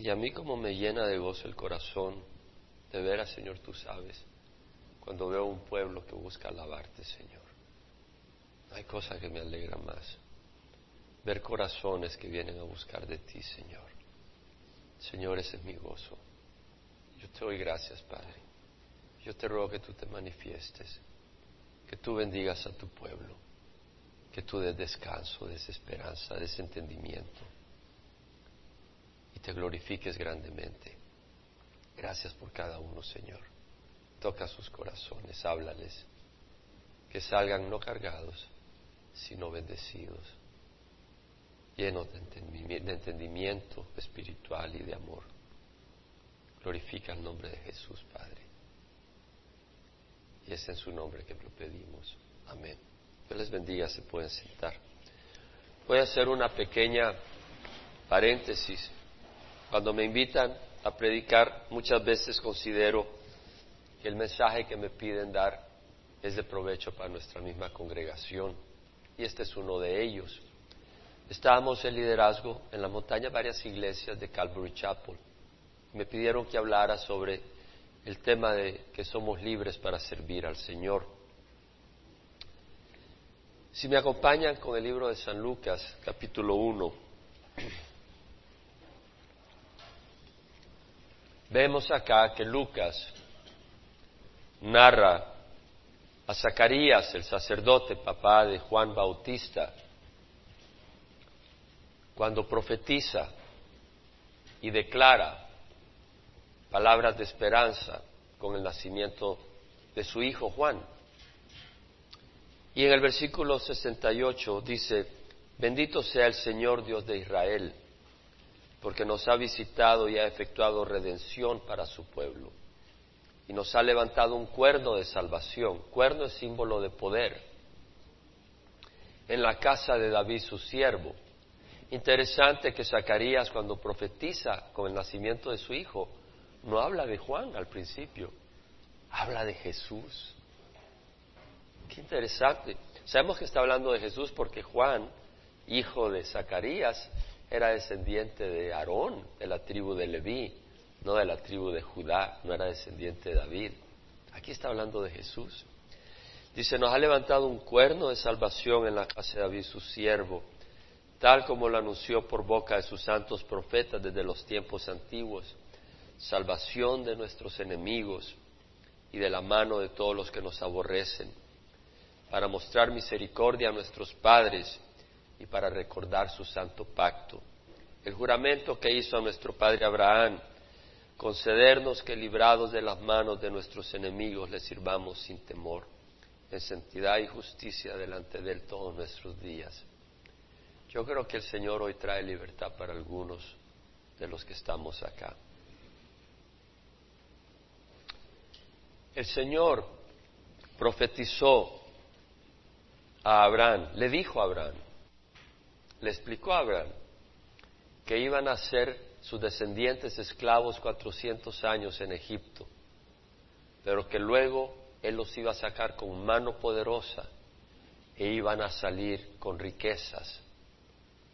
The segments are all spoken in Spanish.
Y a mí como me llena de gozo el corazón de ver a Señor, tú sabes, cuando veo un pueblo que busca alabarte, Señor. Hay cosa que me alegra más. Ver corazones que vienen a buscar de ti, Señor. Señor, ese es mi gozo. Yo te doy gracias, Padre. Yo te ruego que tú te manifiestes, que tú bendigas a tu pueblo, que tú des descanso, des esperanza, des entendimiento te glorifiques grandemente. Gracias por cada uno, Señor. Toca sus corazones, háblales, que salgan no cargados, sino bendecidos, llenos de entendimiento espiritual y de amor. Glorifica el nombre de Jesús, Padre. Y es en su nombre que lo pedimos. Amén. Dios les bendiga, se pueden sentar. Voy a hacer una pequeña paréntesis. Cuando me invitan a predicar, muchas veces considero que el mensaje que me piden dar es de provecho para nuestra misma congregación. Y este es uno de ellos. Estábamos en liderazgo en la montaña varias iglesias de Calvary Chapel. Me pidieron que hablara sobre el tema de que somos libres para servir al Señor. Si me acompañan con el libro de San Lucas, capítulo 1, vemos acá que Lucas narra a Zacarías, el sacerdote, papá de Juan Bautista, cuando profetiza y declara palabras de esperanza con el nacimiento de su hijo Juan. Y en el versículo 68 dice, bendito sea el Señor Dios de Israel, porque nos ha visitado y ha efectuado redención para su pueblo. Y nos ha levantado un cuerno de salvación. Cuerno es símbolo de poder. En la casa de David, su siervo. Interesante que Zacarías, cuando profetiza con el nacimiento de su hijo, no habla de Juan al principio, habla de Jesús. Qué interesante. Sabemos que está hablando de Jesús porque Juan, hijo de Zacarías, era descendiente de Aarón, de la tribu de Leví, no de la tribu de Judá, no era descendiente de David. Aquí está hablando de Jesús. Dice, nos ha levantado un cuerno de salvación en la casa de David, su siervo, tal como lo anunció por boca de sus santos profetas desde los tiempos antiguos, salvación de nuestros enemigos y de la mano de todos los que nos aborrecen para mostrar misericordia a nuestros padres y para recordar su santo pacto. El juramento que hizo a nuestro padre Abraham, concedernos que librados de las manos de nuestros enemigos le sirvamos sin temor, en santidad y justicia delante de él todos nuestros días. Yo creo que el Señor hoy trae libertad para algunos de los que estamos acá. El Señor profetizó a Abraham, le dijo a Abraham, le explicó a Abraham que iban a ser sus descendientes esclavos cuatrocientos años en Egipto, pero que luego Él los iba a sacar con mano poderosa e iban a salir con riquezas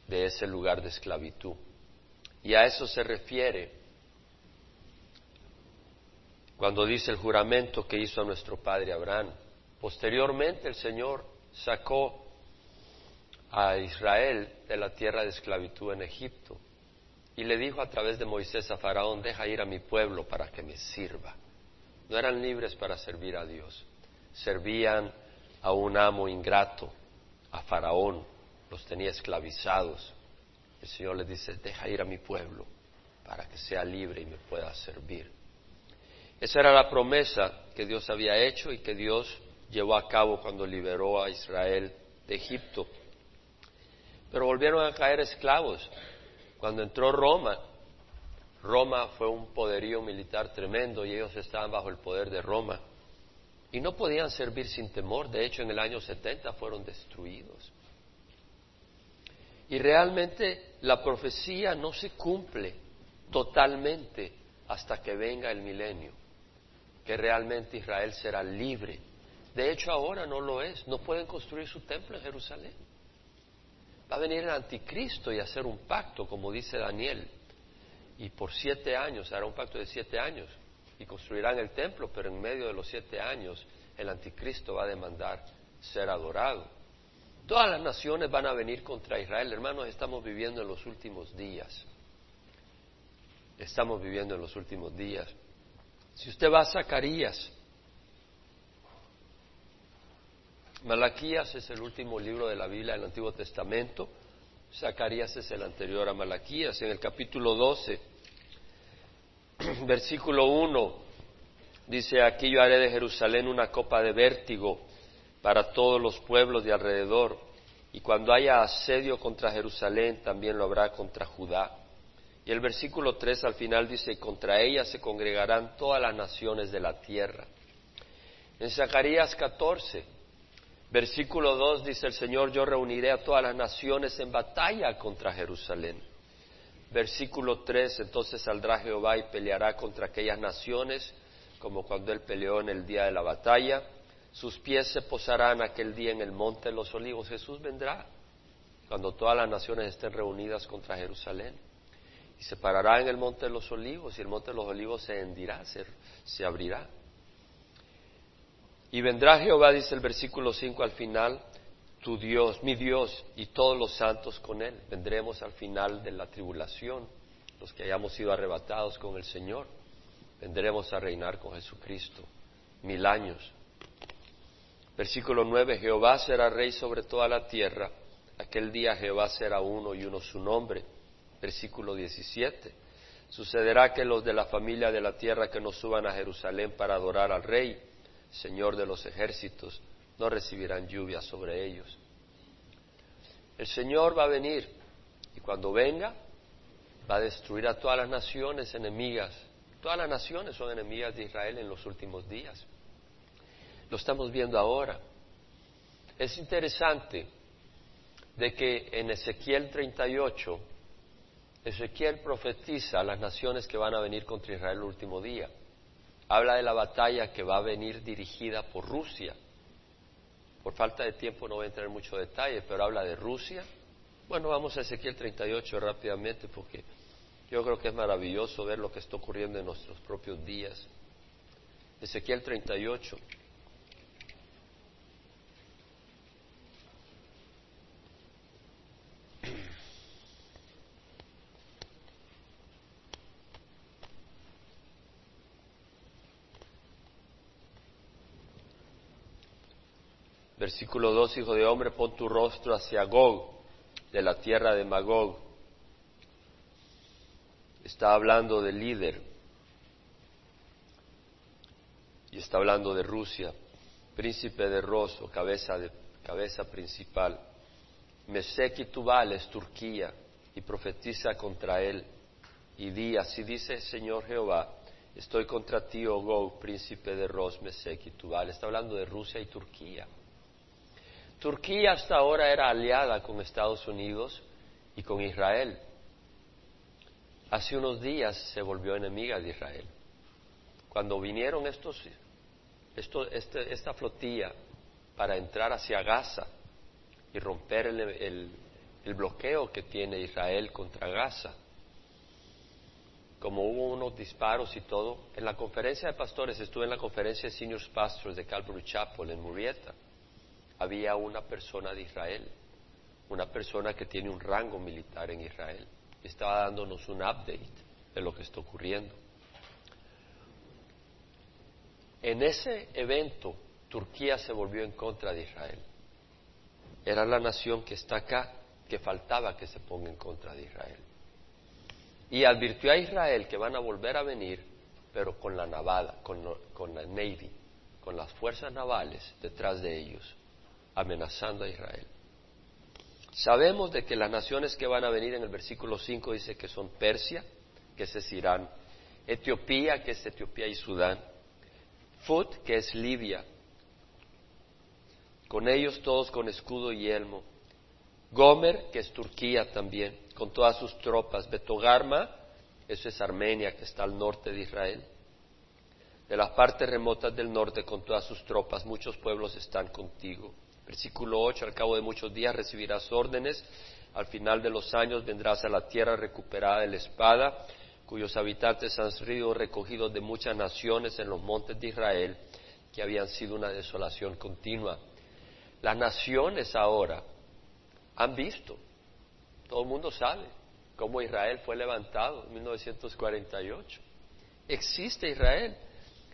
de ese lugar de esclavitud. Y a eso se refiere cuando dice el juramento que hizo a nuestro padre Abraham. Posteriormente el Señor sacó a Israel de la tierra de esclavitud en Egipto y le dijo a través de Moisés a Faraón, deja ir a mi pueblo para que me sirva. No eran libres para servir a Dios, servían a un amo ingrato, a Faraón, los tenía esclavizados. El Señor les dice, deja ir a mi pueblo para que sea libre y me pueda servir. Esa era la promesa que Dios había hecho y que Dios llevó a cabo cuando liberó a Israel de Egipto. Pero volvieron a caer esclavos. Cuando entró Roma, Roma fue un poderío militar tremendo y ellos estaban bajo el poder de Roma. Y no podían servir sin temor. De hecho, en el año 70 fueron destruidos. Y realmente la profecía no se cumple totalmente hasta que venga el milenio, que realmente Israel será libre de hecho, ahora no lo es. No pueden construir su templo en Jerusalén. Va a venir el anticristo y hacer un pacto, como dice Daniel. Y por siete años, hará un pacto de siete años, y construirán el templo, pero en medio de los siete años el anticristo va a demandar ser adorado. Todas las naciones van a venir contra Israel. Hermanos, estamos viviendo en los últimos días. Estamos viviendo en los últimos días. Si usted va a Zacarías, Malaquías es el último libro de la Biblia del Antiguo Testamento. Zacarías es el anterior a Malaquías. En el capítulo 12, versículo 1, dice, aquí yo haré de Jerusalén una copa de vértigo para todos los pueblos de alrededor, y cuando haya asedio contra Jerusalén, también lo habrá contra Judá. Y el versículo 3 al final dice, contra ella se congregarán todas las naciones de la tierra. En Zacarías 14, versículo 2 dice el Señor, yo reuniré a todas las naciones en batalla contra Jerusalén. Versículo 3, entonces saldrá Jehová y peleará contra aquellas naciones, como cuando él peleó en el día de la batalla. Sus pies se posarán aquel día en el monte de los olivos. Jesús vendrá cuando todas las naciones estén reunidas contra Jerusalén y se parará en el monte de los olivos y el monte de los olivos se hendirá, se, abrirá. Y vendrá Jehová, dice el versículo 5 al final, tu Dios, mi Dios y todos los santos con él. Vendremos al final de la tribulación, los que hayamos sido arrebatados con el Señor. Vendremos a reinar con Jesucristo mil años. Versículo 9, Jehová será rey sobre toda la tierra. Aquel día Jehová será uno y uno su nombre versículo 17. Sucederá que los de la familia de la tierra que no suban a Jerusalén para adorar al Rey, Señor de los ejércitos, no recibirán lluvia sobre ellos. El Señor va a venir y cuando venga va a destruir a todas las naciones enemigas. Todas las naciones son enemigas de Israel en los últimos días. Lo estamos viendo ahora. Es interesante de que en Ezequiel 38 Ezequiel profetiza a las naciones que van a venir contra Israel el último día. Habla de la batalla que va a venir dirigida por Rusia. Por falta de tiempo no voy a entrar en mucho detalle, pero habla de Rusia. Bueno, vamos a Ezequiel 38 rápidamente porque yo creo que es maravilloso ver lo que está ocurriendo en nuestros propios días. Ezequiel 38. Versículo 2, Hijo de hombre, pon tu rostro hacia Gog, de la tierra de Magog. Está hablando del líder y está hablando de Rusia, príncipe de Rosso, cabeza, de, cabeza principal. Mesek y Tubal es Turquía y profetiza contra él y di, así dice el Señor Jehová, estoy contra ti, oh Gog, príncipe de Ros, Mesek y Tubal. Está hablando de Rusia y Turquía. Turquía hasta ahora era aliada con Estados Unidos y con Israel. Hace unos días se volvió enemiga de Israel. Cuando vinieron estos, este, esta flotilla para entrar hacia Gaza y romper el, bloqueo que tiene Israel contra Gaza, como hubo unos disparos y todo, en la conferencia de pastores, estuve en la conferencia de Seniors Pastors de Calvary Chapel en Murrieta, había una persona de Israel, una persona que tiene un rango militar en Israel. Estaba dándonos un update de lo que está ocurriendo. En ese evento, Turquía se volvió en contra de Israel. Era la nación que está acá, que faltaba que se ponga en contra de Israel. Y advirtió a Israel que van a volver a venir, pero con la navada, con, con la Navy, con las fuerzas navales detrás de ellos amenazando a Israel. Sabemos de que las naciones que van a venir en el versículo 5 dice que son Persia, que es Irán, Etiopía, que es Etiopía y Sudán, Fut, que es Libia, con ellos todos con escudo y elmo, Gomer, que es Turquía también, con todas sus tropas, Betogarma, eso es Armenia, que está al norte de Israel, de las partes remotas del norte con todas sus tropas, muchos pueblos están contigo. Versículo 8, al cabo de muchos días recibirás órdenes, al final de los años vendrás a la tierra recuperada de la espada, cuyos habitantes han sido recogidos de muchas naciones en los montes de Israel, que habían sido una desolación continua. Las naciones ahora han visto, todo el mundo sabe, cómo Israel fue levantado en 1948. Existe Israel,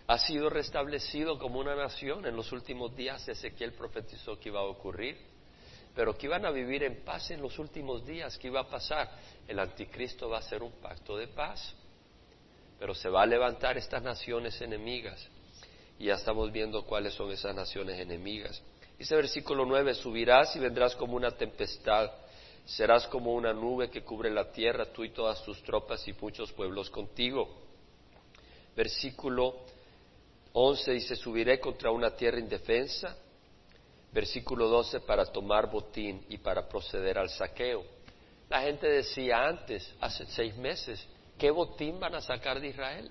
ha sido restablecido como una nación. En los últimos días Ezequiel profetizó que iba a ocurrir, pero que iban a vivir en paz en los últimos días. ¿Qué iba a pasar? El anticristo va a hacer un pacto de paz, pero se va a levantar estas naciones enemigas. Y ya estamos viendo cuáles son esas naciones enemigas. Dice versículo 9, subirás y vendrás como una tempestad, serás como una nube que cubre la tierra, tú y todas tus tropas y muchos pueblos contigo. Versículo 11 dice, subiré contra una tierra indefensa. Versículo 12, para tomar botín y para proceder al saqueo. La gente decía antes, hace seis meses, ¿qué botín van a sacar de Israel?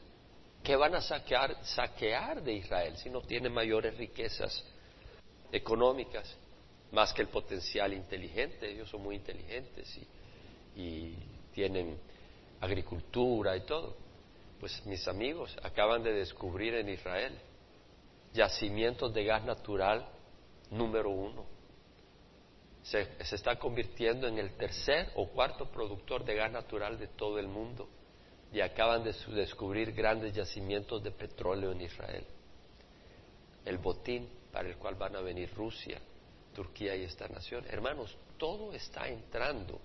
¿Qué van a saquear, saquear de Israel si no tiene mayores riquezas económicas? Más que el potencial inteligente, ellos son muy inteligentes y, y tienen agricultura y todo. Pues mis amigos acaban de descubrir en Israel yacimientos de gas natural número uno. Se, está convirtiendo en el tercer o cuarto productor de gas natural de todo el mundo y acaban de descubrir grandes yacimientos de petróleo en Israel. El botín para el cual van a venir Rusia, Turquía y esta nación. Hermanos, todo está entrando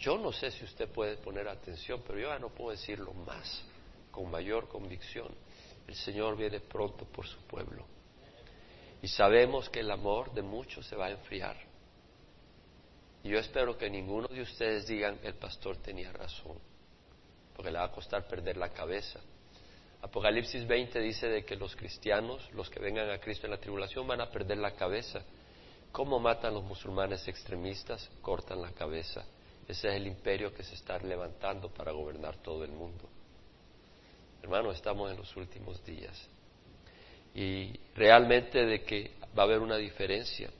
yo no sé si usted puede poner atención, pero yo ya no puedo decirlo más, con mayor convicción. El Señor viene pronto por su pueblo. Y sabemos que el amor de muchos se va a enfriar. Y yo espero que ninguno de ustedes digan, el pastor tenía razón, porque le va a costar perder la cabeza. Apocalipsis 20 dice de que los cristianos, los que vengan a Cristo en la tribulación, van a perder la cabeza. ¿Cómo matan los musulmanes extremistas? Cortan la cabeza. Ese es el imperio que se está levantando para gobernar todo el mundo. Hermano, estamos en los últimos días. Y realmente de que va a haber una diferencia.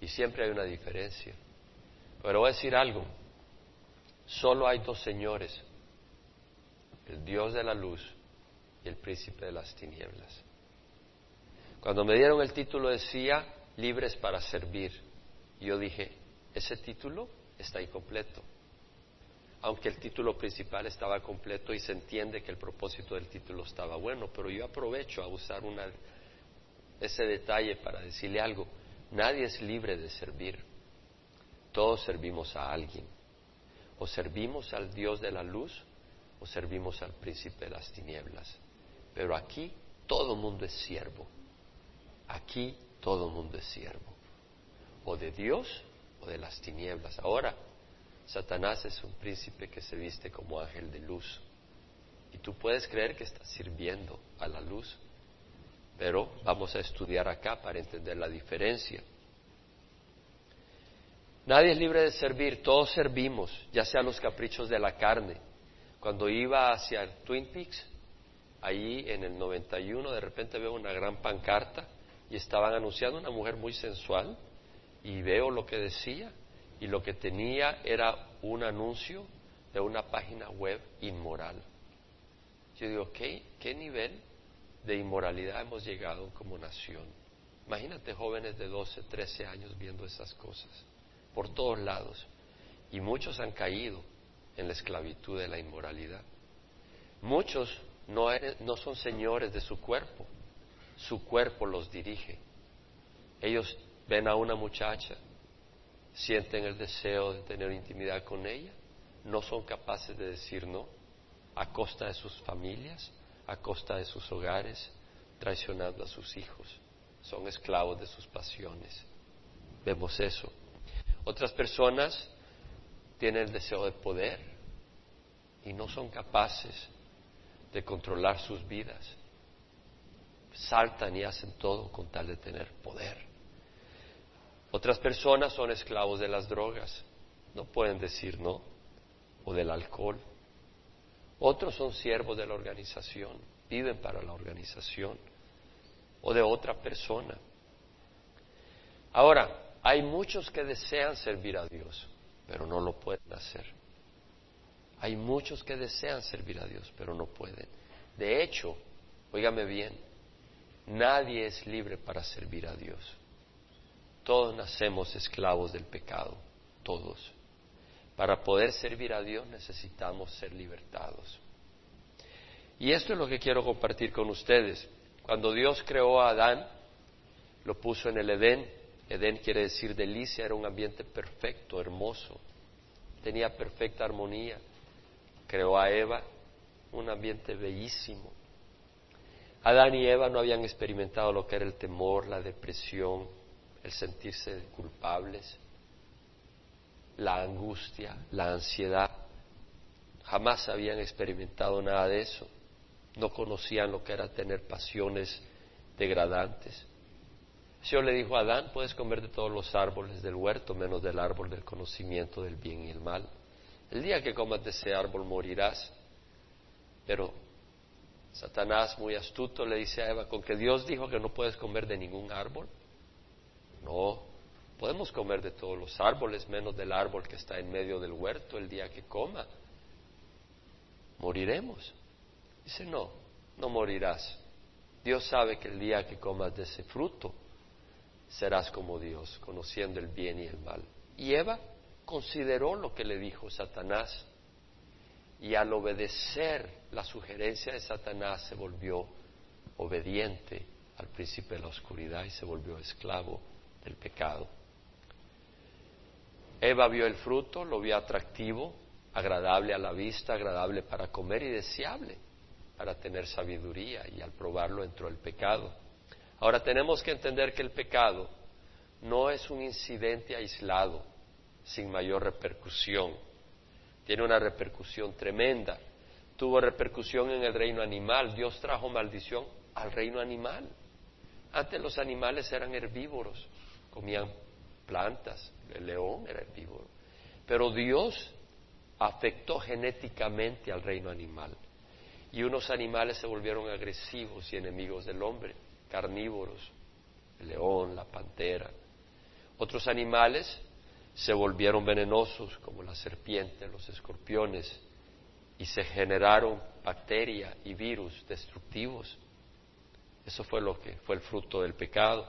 Y siempre hay una diferencia. Pero voy a decir algo. Solo hay dos señores. El Dios de la luz y el príncipe de las tinieblas. Cuando me dieron el título decía libres para servir. Yo dije, ese título está incompleto. Aunque el título principal estaba completo y se entiende que el propósito del título estaba bueno, pero yo aprovecho a usar ese detalle para decirle algo. Nadie es libre de servir. Todos servimos a alguien. O servimos al Dios de la luz o servimos al príncipe de las tinieblas. Pero aquí todo mundo es siervo. Aquí todo mundo es siervo. O de Dios de las tinieblas. Ahora, Satanás es un príncipe que se viste como ángel de luz. Y tú puedes creer que está sirviendo a la luz, pero vamos a estudiar acá para entender la diferencia. Nadie es libre de servir, todos servimos, ya sea los caprichos de la carne. Cuando iba hacia Twin Peaks, allí en el 91, de repente veo una gran pancarta y estaban anunciando una mujer muy sensual y veo lo que decía y lo que tenía era un anuncio de una página web inmoral. Yo digo, ¿qué, qué nivel de inmoralidad hemos llegado como nación? Imagínate jóvenes de 12, 13 años viendo esas cosas por todos lados. Y muchos han caído en la esclavitud de la inmoralidad. Muchos no, no son señores de su cuerpo, su cuerpo los dirige. Ellos ven a una muchacha, sienten el deseo de tener intimidad con ella, no son capaces de decir no, a costa de sus familias, a costa de sus hogares, traicionando a sus hijos. Son esclavos de sus pasiones. Vemos eso. Otras personas tienen el deseo de poder y no son capaces de controlar sus vidas. Saltan y hacen todo con tal de tener poder. Otras personas son esclavos de las drogas, no pueden decir no, o del alcohol. Otros son siervos de la organización, viven para la organización o de otra persona. Ahora, hay muchos que desean servir a Dios, pero no lo pueden hacer. Hay muchos que desean servir a Dios, pero no pueden. De hecho, óigame bien, nadie es libre para servir a Dios. Todos nacemos esclavos del pecado, todos. Para poder servir a Dios necesitamos ser libertados. Y esto es lo que quiero compartir con ustedes. Cuando Dios creó a Adán, lo puso en el Edén. Edén quiere decir delicia, era un ambiente perfecto, hermoso. Tenía perfecta armonía. Creó a Eva, un ambiente bellísimo. Adán y Eva no habían experimentado lo que era el temor, la depresión, el sentirse culpables, la angustia, la ansiedad. Jamás habían experimentado nada de eso. No conocían lo que era tener pasiones degradantes. El Señor le dijo a Adán, puedes comer de todos los árboles del huerto, menos del árbol del conocimiento del bien y el mal. El día que comas de ese árbol morirás. Pero Satanás, muy astuto, le dice a Eva, con que Dios dijo que no puedes comer de ningún árbol. No, podemos comer de todos los árboles, menos del árbol que está en medio del huerto el día que coma. Moriremos. Dice, no, no morirás. Dios sabe que el día que comas de ese fruto, serás como Dios, conociendo el bien y el mal. Y Eva consideró lo que le dijo Satanás y al obedecer la sugerencia de Satanás se volvió obediente al príncipe de la oscuridad y se volvió esclavo del pecado. Eva vio el fruto, lo vio atractivo, agradable a la vista, agradable para comer y deseable para tener sabiduría y al probarlo entró el pecado. Ahora tenemos que entender que el pecado no es un incidente aislado, sin mayor repercusión. Tiene una repercusión tremenda. Tuvo repercusión en el reino animal. Dios trajo maldición al reino animal. Antes los animales eran herbívoros, comían plantas, el león era herbívoro. Pero Dios afectó genéticamente al reino animal. Y unos animales se volvieron agresivos y enemigos del hombre, carnívoros, el león, la pantera. Otros animales se volvieron venenosos, como la serpiente, los escorpiones, y se generaron bacterias y virus destructivos. Eso fue lo que fue el fruto del pecado.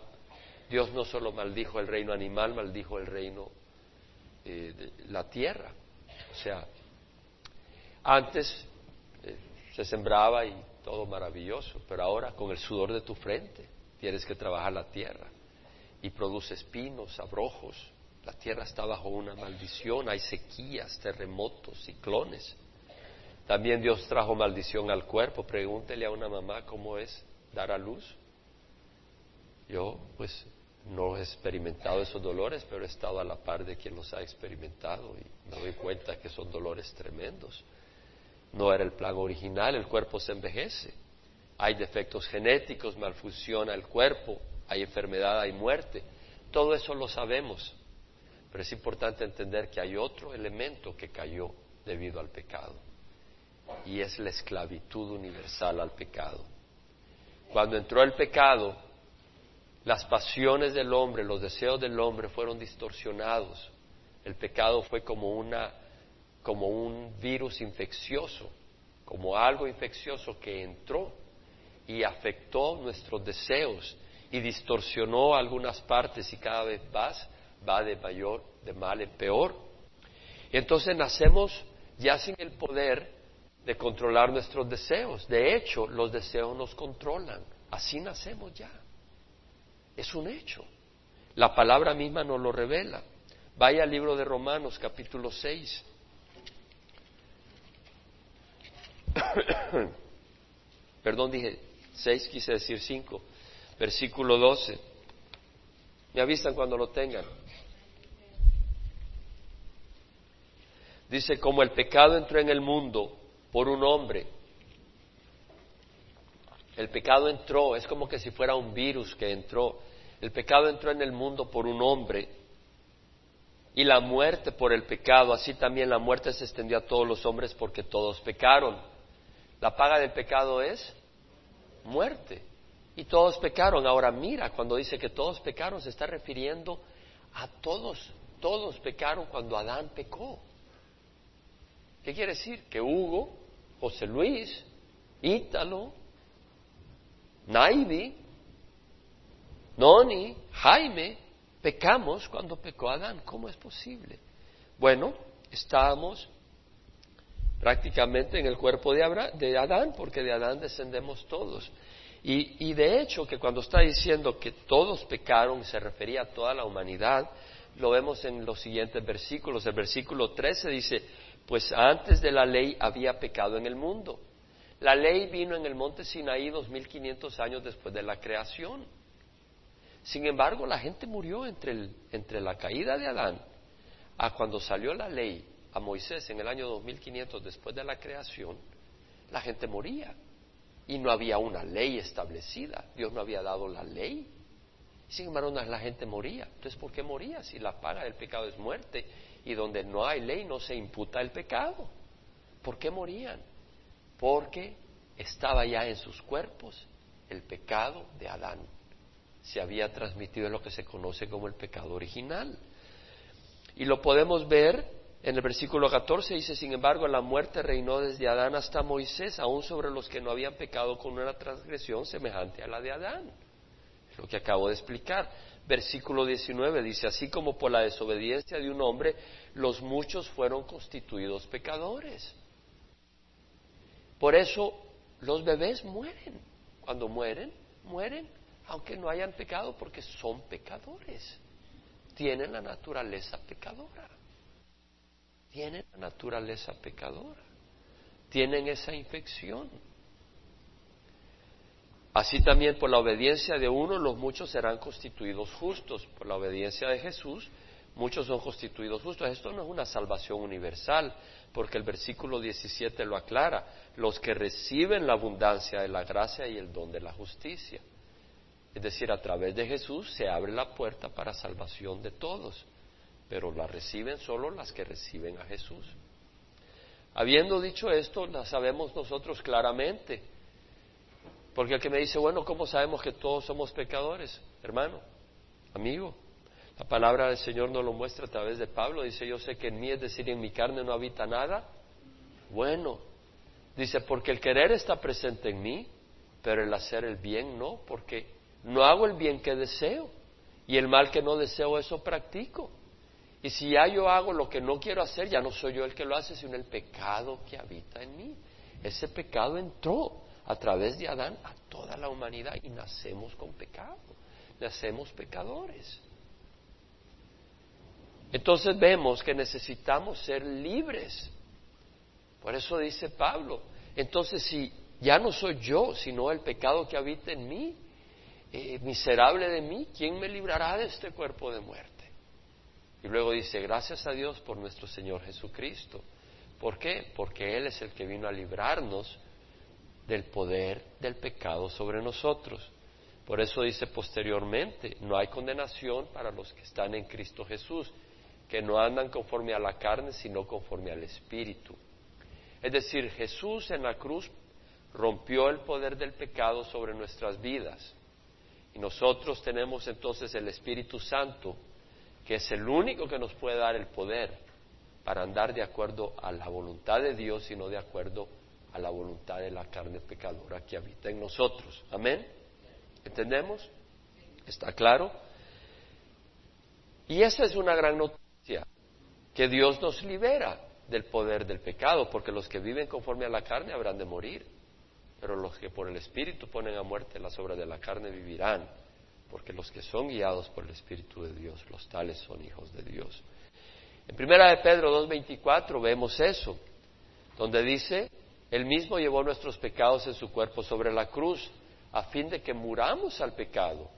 Dios no solo maldijo el reino animal, maldijo el reino eh, de la tierra. O sea, antes eh, se sembraba y todo maravilloso, pero ahora con el sudor de tu frente tienes que trabajar la tierra y produce espinos, abrojos. La tierra está bajo una maldición, hay sequías, terremotos, ciclones. También Dios trajo maldición al cuerpo. Pregúntele a una mamá cómo es dar a luz. Yo, pues, no he experimentado esos dolores, pero he estado a la par de quien los ha experimentado y me doy cuenta que son dolores tremendos. No era el plan original, el cuerpo se envejece. Hay defectos genéticos, malfunciona el cuerpo, hay enfermedad, hay muerte. Todo eso lo sabemos, pero es importante entender que hay otro elemento que cayó debido al pecado y es la esclavitud universal al pecado. Cuando entró el pecado, las pasiones del hombre, los deseos del hombre fueron distorsionados. El pecado fue como una como un virus infeccioso, como algo infeccioso que entró y afectó nuestros deseos y distorsionó algunas partes y cada vez más va de mayor de mal en peor. Y entonces nacemos ya sin el poder de controlar nuestros deseos. De hecho, los deseos nos controlan. Así nacemos ya. Es un hecho. La palabra misma nos lo revela. Vaya al libro de Romanos capítulo 6. Perdón, dije 6, quise decir 5. Versículo 12. Me avisan cuando lo tengan. Dice, como el pecado entró en el mundo por un hombre, el pecado entró, es como que si fuera un virus que entró. El pecado entró en el mundo por un hombre y la muerte por el pecado, así también la muerte se extendió a todos los hombres porque todos pecaron. La paga del pecado es muerte. Y todos pecaron. Ahora mira, cuando dice que todos pecaron, se está refiriendo a todos. Todos pecaron cuando Adán pecó. ¿Qué quiere decir? Que Hugo, José Luis, Ítalo, Naidi, Noni, Jaime, pecamos cuando pecó Adán. ¿Cómo es posible? Bueno, estábamos prácticamente en el cuerpo de, de Adán, porque de Adán descendemos todos. Y, y, de hecho, que cuando está diciendo que todos pecaron, se refería a toda la humanidad, lo vemos en los siguientes versículos. El versículo 13 dice, pues antes de la ley había pecado en el mundo. La ley vino en el monte Sinaí dos mil quinientos años después de la creación. Sin embargo, la gente murió entre, entre la caída de Adán a cuando salió la ley a Moisés en el año 2500 después de la creación, la gente moría y no había una ley establecida. Dios no había dado la ley. Sin embargo, la gente moría. Entonces, ¿por qué moría? Si la paga del pecado es muerte y donde no hay ley no se imputa el pecado. ¿Por qué morían? Porque estaba ya en sus cuerpos el pecado de Adán. Se había transmitido en lo que se conoce como el pecado original. Y lo podemos ver en el versículo 14, dice, sin embargo, la muerte reinó desde Adán hasta Moisés, aún sobre los que no habían pecado con una transgresión semejante a la de Adán. Es lo que acabo de explicar. Versículo 19 dice, así como por la desobediencia de un hombre, los muchos fueron constituidos pecadores. Por eso los bebés mueren. Cuando mueren, mueren, aunque no hayan pecado, porque son pecadores tienen la naturaleza pecadora. Tienen la naturaleza pecadora. Tienen esa infección. Así también por la obediencia de uno los muchos serán constituidos justos. Por la obediencia de Jesús muchos son constituidos justos. Esto no es una salvación universal, porque el versículo 17 lo aclara. Los que reciben la abundancia de la gracia y el don de la justicia. Es decir, a través de Jesús se abre la puerta para salvación de todos, pero la reciben solo las que reciben a Jesús. Habiendo dicho esto, la sabemos nosotros claramente. Porque el que me dice, bueno, ¿cómo sabemos que todos somos pecadores? Hermano, amigo, la palabra del Señor nos lo muestra a través de Pablo. Dice, yo sé que en mí, es decir, en mi carne no habita nada. Bueno, dice, porque el querer está presente en mí, pero el hacer el bien no, porque no hago el bien que deseo y el mal que no deseo, eso practico. Y si ya yo hago lo que no quiero hacer, ya no soy yo el que lo hace, sino el pecado que habita en mí. Ese pecado entró a través de Adán a toda la humanidad y nacemos con pecado, nacemos pecadores. Entonces vemos que necesitamos ser libres. Por eso dice Pablo, entonces si ya no soy yo, sino el pecado que habita en mí, eh, miserable de mí, ¿quién me librará de este cuerpo de muerte? Y luego dice, gracias a Dios por nuestro Señor Jesucristo. ¿Por qué? Porque Él es el que vino a librarnos del poder del pecado sobre nosotros. Por eso dice posteriormente, no hay condenación para los que están en Cristo Jesús, que no andan conforme a la carne, sino conforme al Espíritu. Es decir, Jesús en la cruz rompió el poder del pecado sobre nuestras vidas. Y nosotros tenemos entonces el Espíritu Santo, que es el único que nos puede dar el poder para andar de acuerdo a la voluntad de Dios y no de acuerdo a la voluntad de la carne pecadora que habita en nosotros. Amén. ¿Entendemos? ¿Está claro? Y esa es una gran noticia, que Dios nos libera del poder del pecado, porque los que viven conforme a la carne habrán de morir pero los que por el Espíritu ponen a muerte las obras de la carne vivirán, porque los que son guiados por el Espíritu de Dios, los tales son hijos de Dios. En primera de Pedro 2.24 vemos eso, donde dice, Él mismo llevó nuestros pecados en su cuerpo sobre la cruz, a fin de que muramos al pecado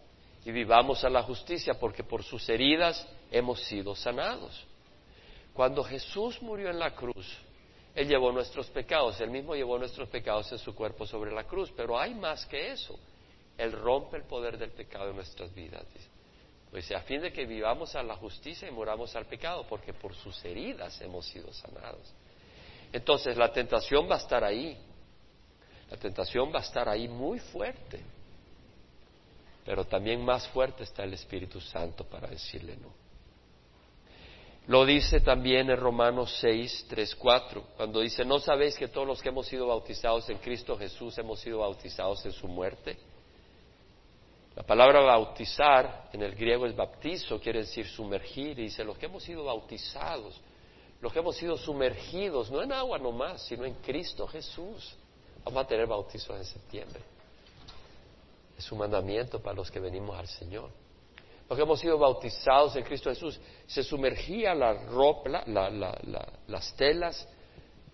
y vivamos a la justicia, porque por sus heridas hemos sido sanados. Cuando Jesús murió en la cruz, él llevó nuestros pecados, Él mismo llevó nuestros pecados en su cuerpo sobre la cruz, pero hay más que eso. Él rompe el poder del pecado en nuestras vidas. Pues a fin de que vivamos a la justicia y muramos al pecado, porque por sus heridas hemos sido sanados. Entonces la tentación va a estar ahí. La tentación va a estar ahí muy fuerte. Pero también más fuerte está el Espíritu Santo para decirle no. Lo dice también en Romanos 6, 3, 4, cuando dice, ¿no sabéis que todos los que hemos sido bautizados en Cristo Jesús hemos sido bautizados en su muerte? La palabra bautizar en el griego es baptizo, quiere decir sumergir, y dice, los que hemos sido bautizados, los que hemos sido sumergidos, no en agua nomás, sino en Cristo Jesús. Vamos a tener bautizos en septiembre. Es un mandamiento para los que venimos al Señor. Los que hemos sido bautizados en Cristo Jesús, se sumergía la ropa, las telas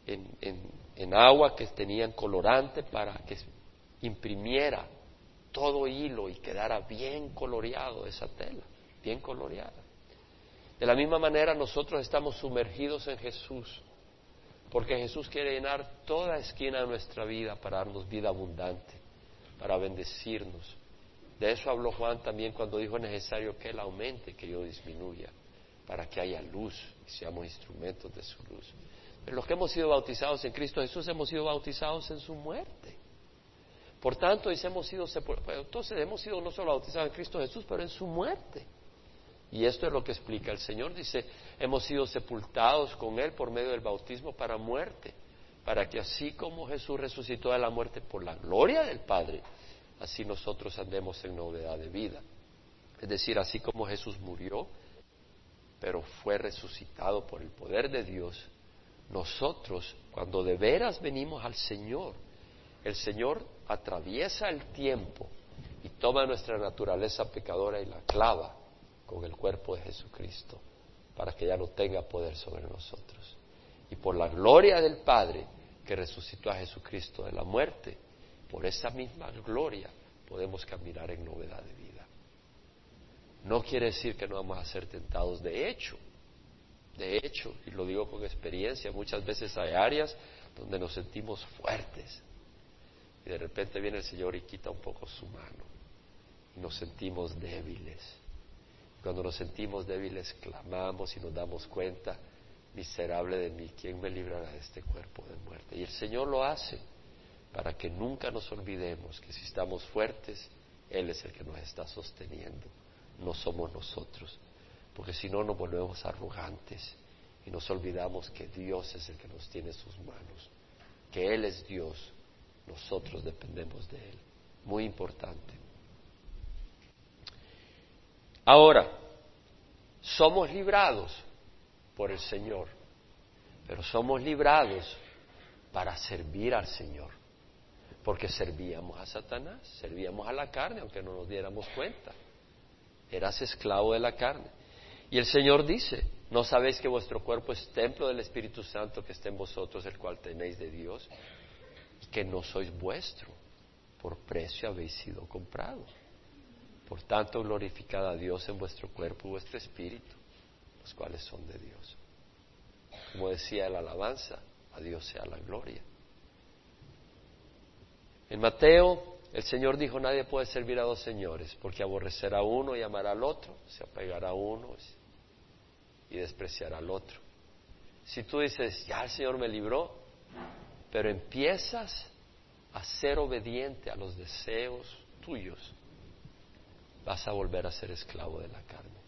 en, agua que tenían colorante para que imprimiera todo hilo y quedara bien coloreado esa tela, bien coloreada. De la misma manera nosotros estamos sumergidos en Jesús, porque Jesús quiere llenar toda esquina de nuestra vida para darnos vida abundante, para bendecirnos, de eso habló Juan también cuando dijo necesario que Él aumente, que yo disminuya, para que haya luz y seamos instrumentos de su luz. Pero los que hemos sido bautizados en Cristo Jesús hemos sido bautizados en su muerte. Por tanto, hemos sido entonces hemos sido no solo bautizados en Cristo Jesús, pero en su muerte. Y esto es lo que explica el Señor. Dice, hemos sido sepultados con Él por medio del bautismo para muerte, para que así como Jesús resucitó de la muerte por la gloria del Padre, así nosotros andemos en novedad de vida. Es decir, así como Jesús murió, pero fue resucitado por el poder de Dios, nosotros, cuando de veras venimos al Señor, el Señor atraviesa el tiempo y toma nuestra naturaleza pecadora y la clava con el cuerpo de Jesucristo para que ya no tenga poder sobre nosotros. Y por la gloria del Padre que resucitó a Jesucristo de la muerte, por esa misma gloria podemos caminar en novedad de vida. No quiere decir que no vamos a ser tentados de hecho. De hecho, y lo digo con experiencia, muchas veces hay áreas donde nos sentimos fuertes y de repente viene el Señor y quita un poco su mano y nos sentimos débiles. Cuando nos sentimos débiles clamamos y nos damos cuenta, miserable de mí, ¿quién me librará de este cuerpo de muerte? Y el Señor lo hace para que nunca nos olvidemos que si estamos fuertes, Él es el que nos está sosteniendo, no somos nosotros, porque si no nos volvemos arrogantes y nos olvidamos que Dios es el que nos tiene en sus manos, que Él es Dios, nosotros dependemos de Él. Muy importante. Ahora, somos librados por el Señor, pero somos librados para servir al Señor porque servíamos a Satanás, servíamos a la carne, aunque no nos diéramos cuenta. Eras esclavo de la carne. Y el Señor dice, ¿no sabéis que vuestro cuerpo es templo del Espíritu Santo que está en vosotros, el cual tenéis de Dios, y que no sois vuestro? Por precio habéis sido comprado. Por tanto, glorificad a Dios en vuestro cuerpo y vuestro espíritu, los cuales son de Dios. Como decía la alabanza, a Dios sea la gloria. En Mateo, el Señor dijo, nadie puede servir a dos señores, porque aborrecerá a uno y amará al otro, se apegará a uno y despreciará al otro. Si tú dices, ya el Señor me libró, pero empiezas a ser obediente a los deseos tuyos, vas a volver a ser esclavo de la carne.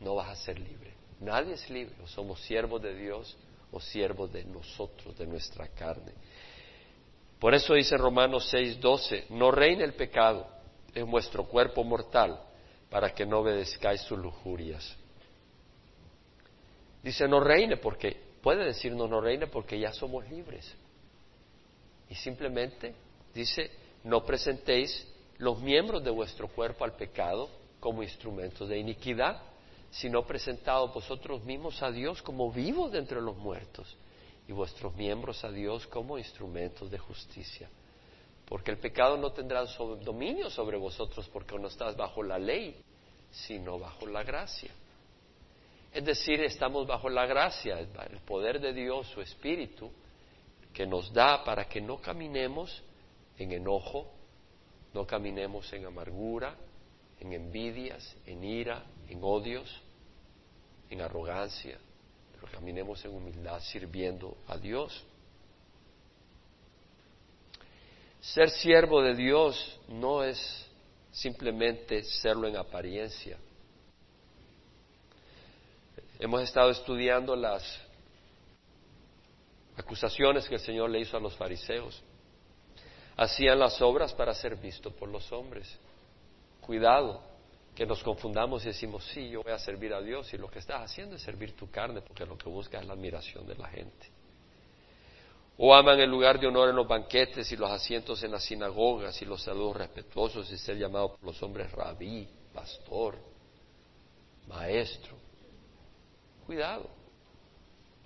No vas a ser libre. Nadie es libre. O somos siervos de Dios o siervos de nosotros, de nuestra carne. Por eso dice Romanos 6:12, no reine el pecado en vuestro cuerpo mortal para que no obedezcáis sus lujurias. Dice no reine porque, puede decirnos no reine porque ya somos libres. Y simplemente dice, no presentéis los miembros de vuestro cuerpo al pecado como instrumentos de iniquidad, sino presentados vosotros mismos a Dios como vivos de entre los muertos y vuestros miembros a Dios como instrumentos de justicia. Porque el pecado no tendrá dominio sobre vosotros porque no estás bajo la ley, sino bajo la gracia. Es decir, estamos bajo la gracia, el poder de Dios, su Espíritu, que nos da para que no caminemos en enojo, no caminemos en amargura, en envidias, en ira, en odios, en arrogancia, caminemos en humildad sirviendo a Dios. Ser siervo de Dios no es simplemente serlo en apariencia. Hemos estado estudiando las acusaciones que el Señor le hizo a los fariseos. Hacían las obras para ser vistos por los hombres. Cuidado, que nos confundamos y decimos, sí, yo voy a servir a Dios y lo que estás haciendo es servir tu carne porque lo que busca es la admiración de la gente. O aman el lugar de honor en los banquetes y los asientos en las sinagogas y los saludos respetuosos y ser llamado por los hombres rabí, pastor, maestro. Cuidado,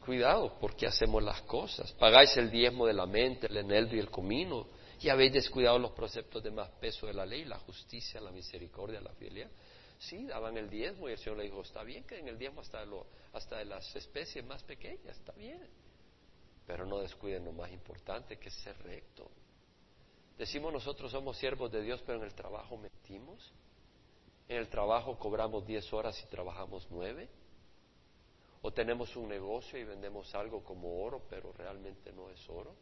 cuidado porque hacemos las cosas. Pagáis el diezmo de la mente, el eneldo y el comino y habéis descuidado los preceptos de más peso de la ley, la justicia, la misericordia, la fidelidad. Sí, daban el diezmo y el Señor le dijo, está bien que den el diezmo hasta, de las especies más pequeñas, está bien. Pero no descuiden lo más importante, que es ser recto. Decimos nosotros somos siervos de Dios, pero en el trabajo mentimos. En el trabajo cobramos diez horas y trabajamos nueve. O tenemos un negocio y vendemos algo como oro, pero realmente no es oro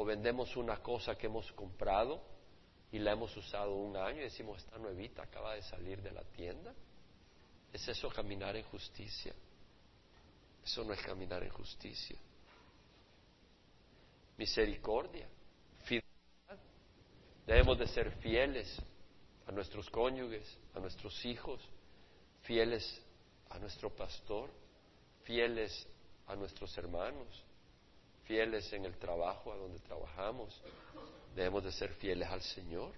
o vendemos una cosa que hemos comprado y la hemos usado un año y decimos, está nuevita, acaba de salir de la tienda. ¿Es eso caminar en justicia? Eso no es caminar en justicia. Misericordia, fidelidad. Debemos de ser fieles a nuestros cónyuges, a nuestros hijos, fieles a nuestro pastor, fieles a nuestros hermanos, fieles en el trabajo a donde trabajamos, debemos de ser fieles al Señor.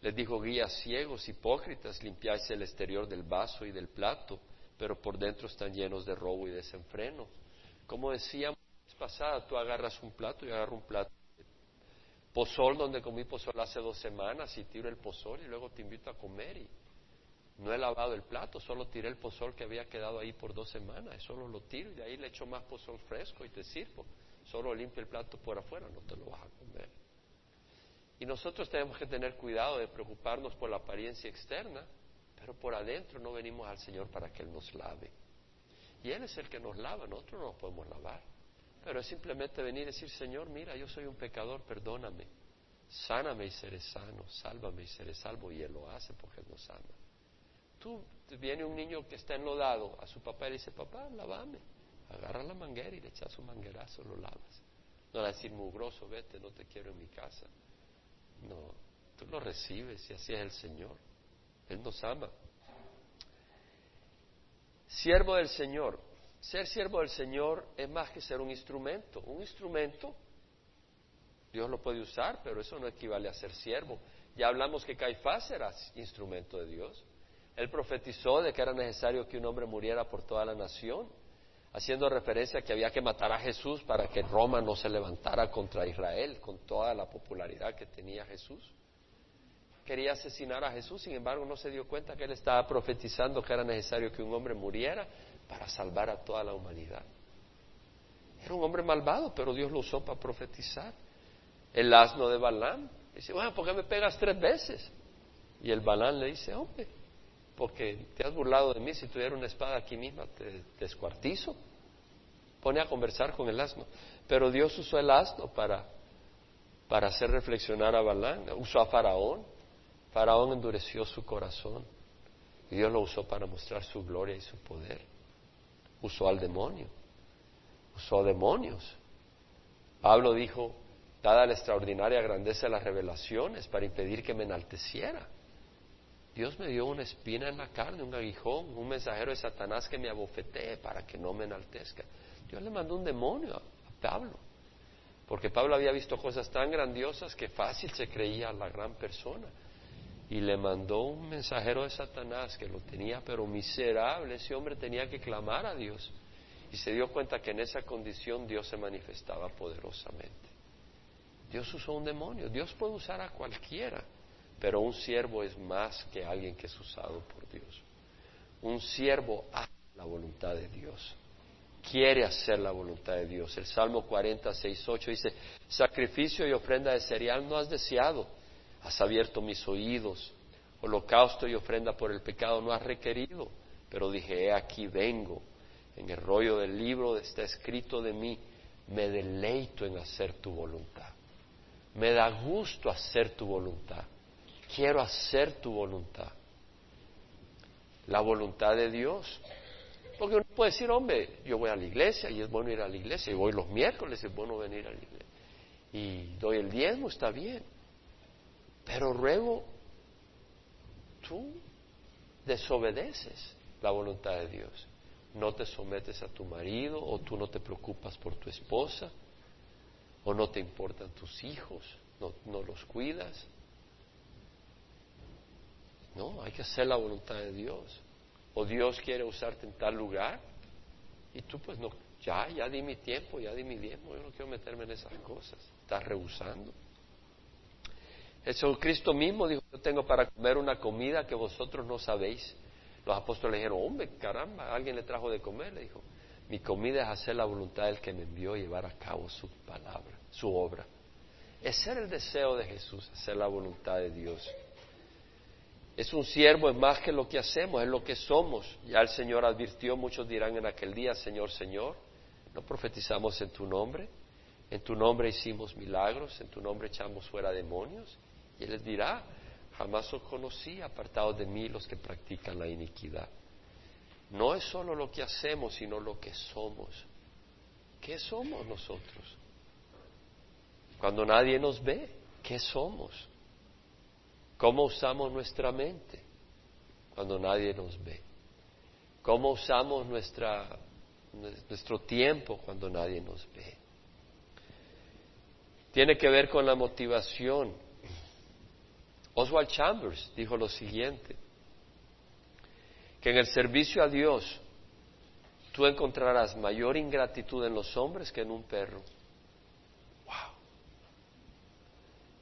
Les dijo guías ciegos, hipócritas, limpiáis el exterior del vaso y del plato, pero por dentro están llenos de robo y desenfreno. Como decíamos pasada, tú agarras un plato y agarro un plato. Pozol, donde comí pozol hace dos semanas, y tiro el pozol y luego te invito a comer y no he lavado el plato, solo tiré el pozol que había quedado ahí por dos semanas, solo lo tiro y de ahí le echo más pozol fresco y te sirvo. Solo limpio el plato por afuera, no te lo vas a comer. Y nosotros tenemos que tener cuidado de preocuparnos por la apariencia externa, pero por adentro no venimos al Señor para que Él nos lave. Y Él es el que nos lava, nosotros no nos podemos lavar. Pero es simplemente venir y decir, Señor, mira, yo soy un pecador, perdóname, sáname y seré sano, sálvame y seré salvo. Y Él lo hace porque Él nos ama. Tú, viene un niño que está enlodado a su papá y le dice, papá, lavame. Agarra la manguera y le echas un manguerazo, lo lavas. No le decir mugroso, vete, no te quiero en mi casa. No, tú lo recibes y así es el Señor. Él nos ama. Siervo del Señor. Ser siervo del Señor es más que ser un instrumento. Un instrumento, Dios lo puede usar, pero eso no equivale a ser siervo. Ya hablamos que Caifás era instrumento de Dios. Él profetizó de que era necesario que un hombre muriera por toda la nación, haciendo referencia a que había que matar a Jesús para que Roma no se levantara contra Israel con toda la popularidad que tenía Jesús. Quería asesinar a Jesús, sin embargo no se dio cuenta que él estaba profetizando que era necesario que un hombre muriera para salvar a toda la humanidad. Era un hombre malvado, pero Dios lo usó para profetizar. El asno de Balán dice, bueno, ¿por qué me pegas tres veces? Y el Balán le dice, hombre, porque te has burlado de mí, si tuviera una espada aquí misma te descuartizo. Pone a conversar con el asno. Pero Dios usó el asno para, para hacer reflexionar a Balán, usó a Faraón. Faraón endureció su corazón. Y Dios lo usó para mostrar su gloria y su poder. Usó al demonio. Usó a demonios. Pablo dijo, dada la extraordinaria grandeza de las revelaciones, para impedir que me enalteciera. Dios me dio una espina en la carne, un aguijón, un mensajero de Satanás que me abofetee para que no me enaltezca. Dios le mandó un demonio a, Pablo, porque Pablo había visto cosas tan grandiosas que fácil se creía la gran persona. Y le mandó un mensajero de Satanás que lo tenía pero miserable. Ese hombre tenía que clamar a Dios. Y se dio cuenta que en esa condición Dios se manifestaba poderosamente. Dios usó un demonio. Dios puede usar a cualquiera. Pero un siervo es más que alguien que es usado por Dios. Un siervo hace la voluntad de Dios. Quiere hacer la voluntad de Dios. El Salmo 46, 8 dice, sacrificio y ofrenda de cereal no has deseado, has abierto mis oídos. Holocausto y ofrenda por el pecado no has requerido. Pero dije, he aquí vengo. En el rollo del libro está escrito de mí, me deleito en hacer tu voluntad. Me da gusto hacer tu voluntad quiero hacer tu voluntad. la voluntad de Dios. Porque uno puede decir, hombre, yo voy a la iglesia y es bueno ir a la iglesia, y voy los miércoles, es bueno venir a la iglesia. Y doy el diezmo, está bien. Pero ruego, tú desobedeces la voluntad de Dios. No te sometes a tu marido o tú no te preocupas por tu esposa o no te importan tus hijos, no, no los cuidas. No, hay que hacer la voluntad de Dios. O Dios quiere usarte en tal lugar y tú pues no, ya, ya di mi tiempo, ya di mi tiempo, yo no quiero meterme en esas cosas. Estás rehusando. Jesucristo mismo dijo, yo tengo para comer una comida que vosotros no sabéis. Los apóstoles le dijeron, hombre, caramba, alguien le trajo de comer. Le dijo, mi comida es hacer la voluntad del que me envió llevar a cabo su palabra, su obra. Ese era el deseo de Jesús, hacer la voluntad de Dios. Es un siervo, es más que lo que hacemos, es lo que somos. Ya el Señor advirtió, muchos dirán en aquel día, Señor, Señor, no profetizamos en tu nombre, en tu nombre hicimos milagros, en tu nombre echamos fuera demonios. Y Él les dirá, jamás os conocí, apartados de mí los que practican la iniquidad. No es solo lo que hacemos, sino lo que somos. ¿Qué somos nosotros? Cuando nadie nos ve, ¿qué somos? ¿Cómo usamos nuestra mente cuando nadie nos ve? ¿Cómo usamos nuestra, nuestro tiempo cuando nadie nos ve? Tiene que ver con la motivación. Oswald Chambers dijo lo siguiente, que en el servicio a Dios tú encontrarás mayor ingratitud en los hombres que en un perro.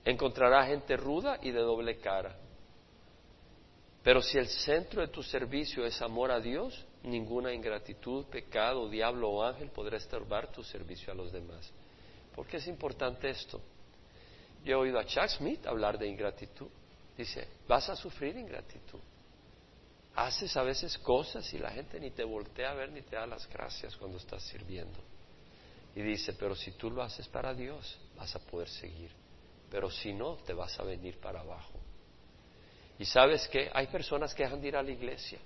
Encontrará gente ruda y de doble cara. Pero si el centro de tu servicio es amor a Dios, ninguna ingratitud, pecado, diablo o ángel podrá estorbar tu servicio a los demás. ¿Por qué es importante esto? Yo he oído a Chuck Smith hablar de ingratitud. Dice, vas a sufrir ingratitud. Haces a veces cosas y la gente ni te voltea a ver ni te da las gracias cuando estás sirviendo. Y dice, pero si tú lo haces para Dios, vas a poder seguir pero si no, te vas a venir para abajo. Y sabes que hay personas que dejan de ir a la iglesia.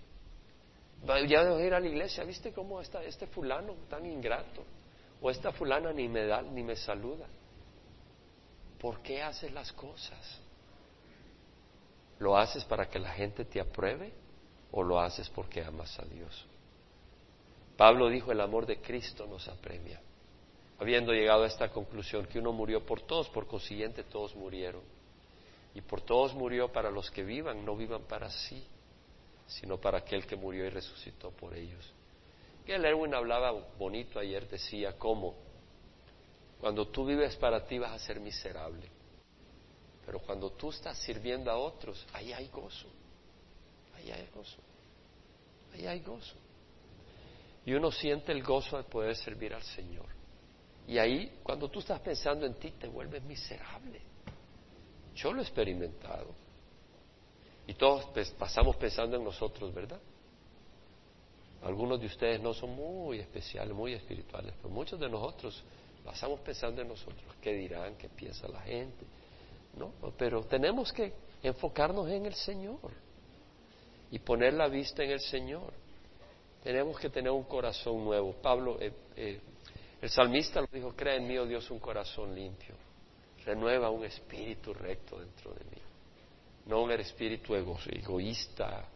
Ya de ir a la iglesia, ¿viste cómo está este fulano tan ingrato? O esta fulana ni me da, ni me saluda. ¿Por qué haces las cosas? ¿Lo haces para que la gente te apruebe o lo haces porque amas a Dios? Pablo dijo, el amor de Cristo nos apremia habiendo llegado a esta conclusión, que uno murió por todos, por consiguiente todos murieron. Y por todos murió para los que vivan, no vivan para sí, sino para aquel que murió y resucitó por ellos. el Erwin hablaba bonito ayer, decía cómo cuando tú vives para ti vas a ser miserable, pero cuando tú estás sirviendo a otros, ahí hay gozo, ahí hay gozo, ahí hay gozo. Y uno siente el gozo de poder servir al Señor. Y ahí, cuando tú estás pensando en ti, te vuelves miserable. Yo lo he experimentado. Y todos pasamos pensando en nosotros, ¿verdad? Algunos de ustedes no son muy especiales, muy espirituales, pero muchos de nosotros pasamos pensando en nosotros. ¿Qué dirán? ¿Qué piensa la gente? No, pero tenemos que enfocarnos en el Señor y poner la vista en el Señor. Tenemos que tener un corazón nuevo. Pablo, eh, eh, el salmista lo dijo, crea en mí, oh Dios, un corazón limpio. Renueva un espíritu recto dentro de mí. No un espíritu egoísta,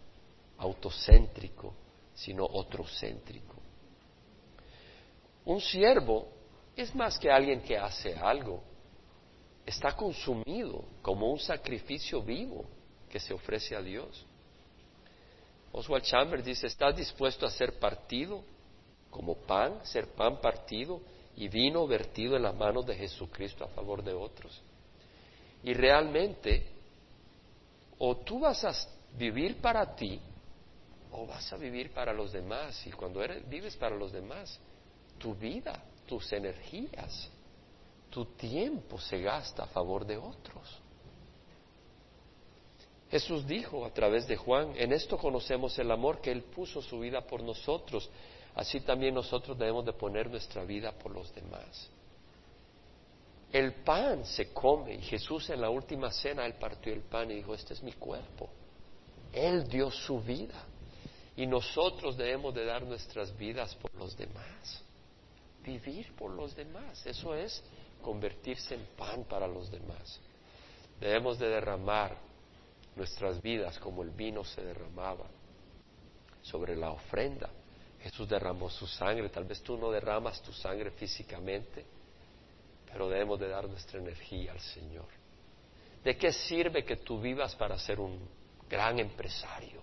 autocéntrico, sino otrocéntrico. Un siervo es más que alguien que hace algo. Está consumido como un sacrificio vivo que se ofrece a Dios. Oswald Chambers dice, ¿estás dispuesto a ser partido como pan, ser pan partido y vino vertido en las manos de Jesucristo a favor de otros. Y realmente, o tú vas a vivir para ti, o vas a vivir para los demás. Y cuando eres, vives para los demás, tu vida, tus energías, tu tiempo se gasta a favor de otros. Jesús dijo a través de Juan, en esto conocemos el amor que Él puso su vida por nosotros así también nosotros debemos de poner nuestra vida por los demás. El pan se come y Jesús en la última cena, Él partió el pan y dijo, este es mi cuerpo. Él dio su vida. Y nosotros debemos de dar nuestras vidas por los demás, vivir por los demás. Eso es convertirse en pan para los demás. Debemos de derramar nuestras vidas como el vino se derramaba sobre la ofrenda. Jesús derramó su sangre, tal vez tú no derramas tu sangre físicamente, pero debemos de dar nuestra energía al Señor. ¿De qué sirve que tú vivas para ser un gran empresario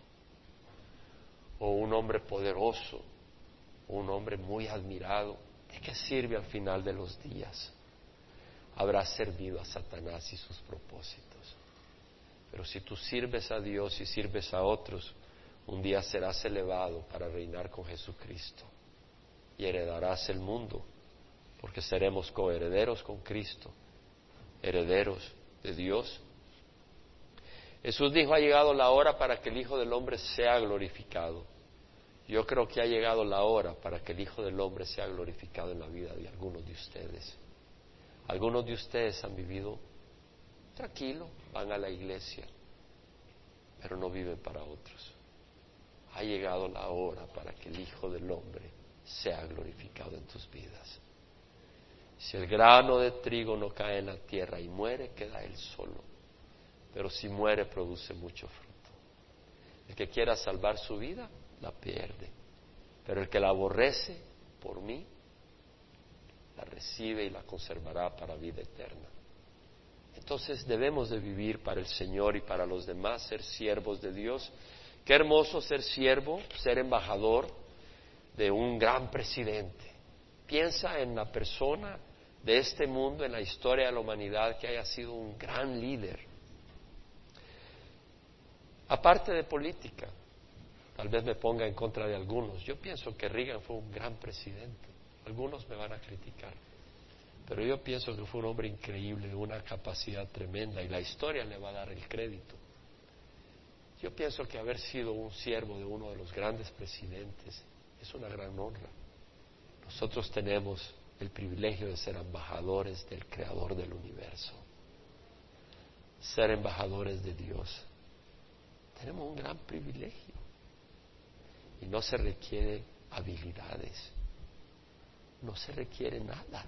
o un hombre poderoso o un hombre muy admirado? ¿De qué sirve al final de los días? Habrás servido a Satanás y sus propósitos. Pero si tú sirves a Dios y sirves a otros, un día serás elevado para reinar con Jesucristo y heredarás el mundo, porque seremos coherederos con Cristo, herederos de Dios. Jesús dijo, ha llegado la hora para que el Hijo del Hombre sea glorificado. Yo creo que ha llegado la hora para que el Hijo del Hombre sea glorificado en la vida de algunos de ustedes. Algunos de ustedes han vivido tranquilo, van a la iglesia, pero no viven para otros. Ha llegado la hora para que el Hijo del Hombre sea glorificado en tus vidas. Si el grano de trigo no cae en la tierra y muere, queda él solo. Pero si muere, produce mucho fruto. El que quiera salvar su vida, la pierde. Pero el que la aborrece por mí, la recibe y la conservará para vida eterna. Entonces debemos de vivir para el Señor y para los demás, ser siervos de Dios. Qué hermoso ser siervo, ser embajador de un gran presidente. Piensa en la persona de este mundo, en la historia de la humanidad, que haya sido un gran líder. Aparte de política, tal vez me ponga en contra de algunos. Yo pienso que Reagan fue un gran presidente. Algunos me van a criticar. Pero yo pienso que fue un hombre increíble, de una capacidad tremenda, y la historia le va a dar el crédito. Yo pienso que haber sido un siervo de uno de los grandes presidentes es una gran honra. Nosotros tenemos el privilegio de ser embajadores del Creador del universo, ser embajadores de Dios. Tenemos un gran privilegio y no se requiere habilidades, no se requiere nada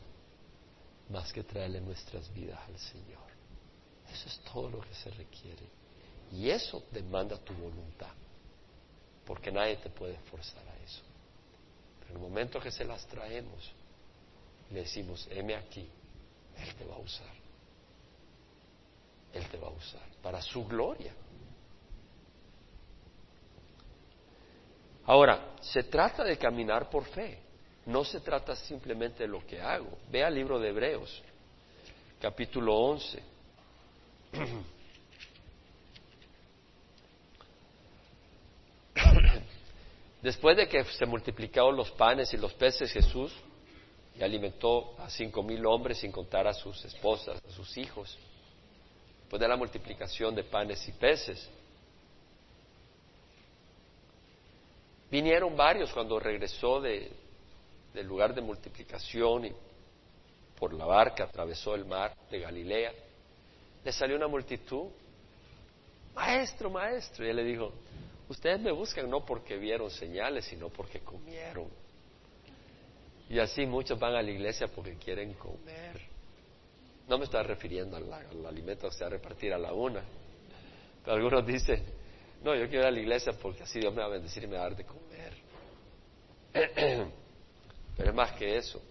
más que traerle nuestras vidas al Señor. Eso es todo lo que se requiere. Y eso demanda tu voluntad, porque nadie te puede forzar a eso. Pero en el momento que se las traemos, le decimos, heme aquí, Él te va a usar. Él te va a usar para su gloria. Ahora, se trata de caminar por fe. No se trata simplemente de lo que hago. Ve al libro de Hebreos, capítulo 11. Después de que se multiplicaron los panes y los peces, Jesús y alimentó a cinco mil hombres sin contar a sus esposas, a sus hijos, después de la multiplicación de panes y peces. Vinieron varios cuando regresó de, del lugar de multiplicación y por la barca atravesó el mar de Galilea. Le salió una multitud, maestro, maestro, y él le dijo, ustedes me buscan no porque vieron señales, sino porque comieron. Y así muchos van a la iglesia porque quieren comer. No me estoy refiriendo al, alimento que se va a repartir a la una. Pero algunos dicen, no, yo quiero ir a la iglesia porque así Dios me va a bendecir y me va a dar de comer. Pero es más que eso.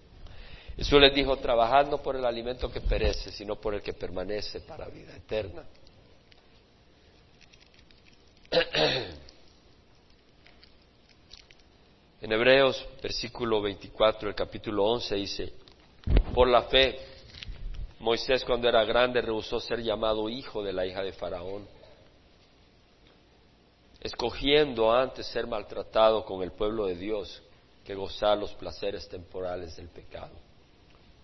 Jesús les dijo, trabajad no por el alimento que perece, sino por el que permanece para vida eterna. En Hebreos, versículo 24, el capítulo 11 dice, por la fe, Moisés cuando era grande rehusó ser llamado hijo de la hija de Faraón, escogiendo antes ser maltratado con el pueblo de Dios que gozar los placeres temporales del pecado.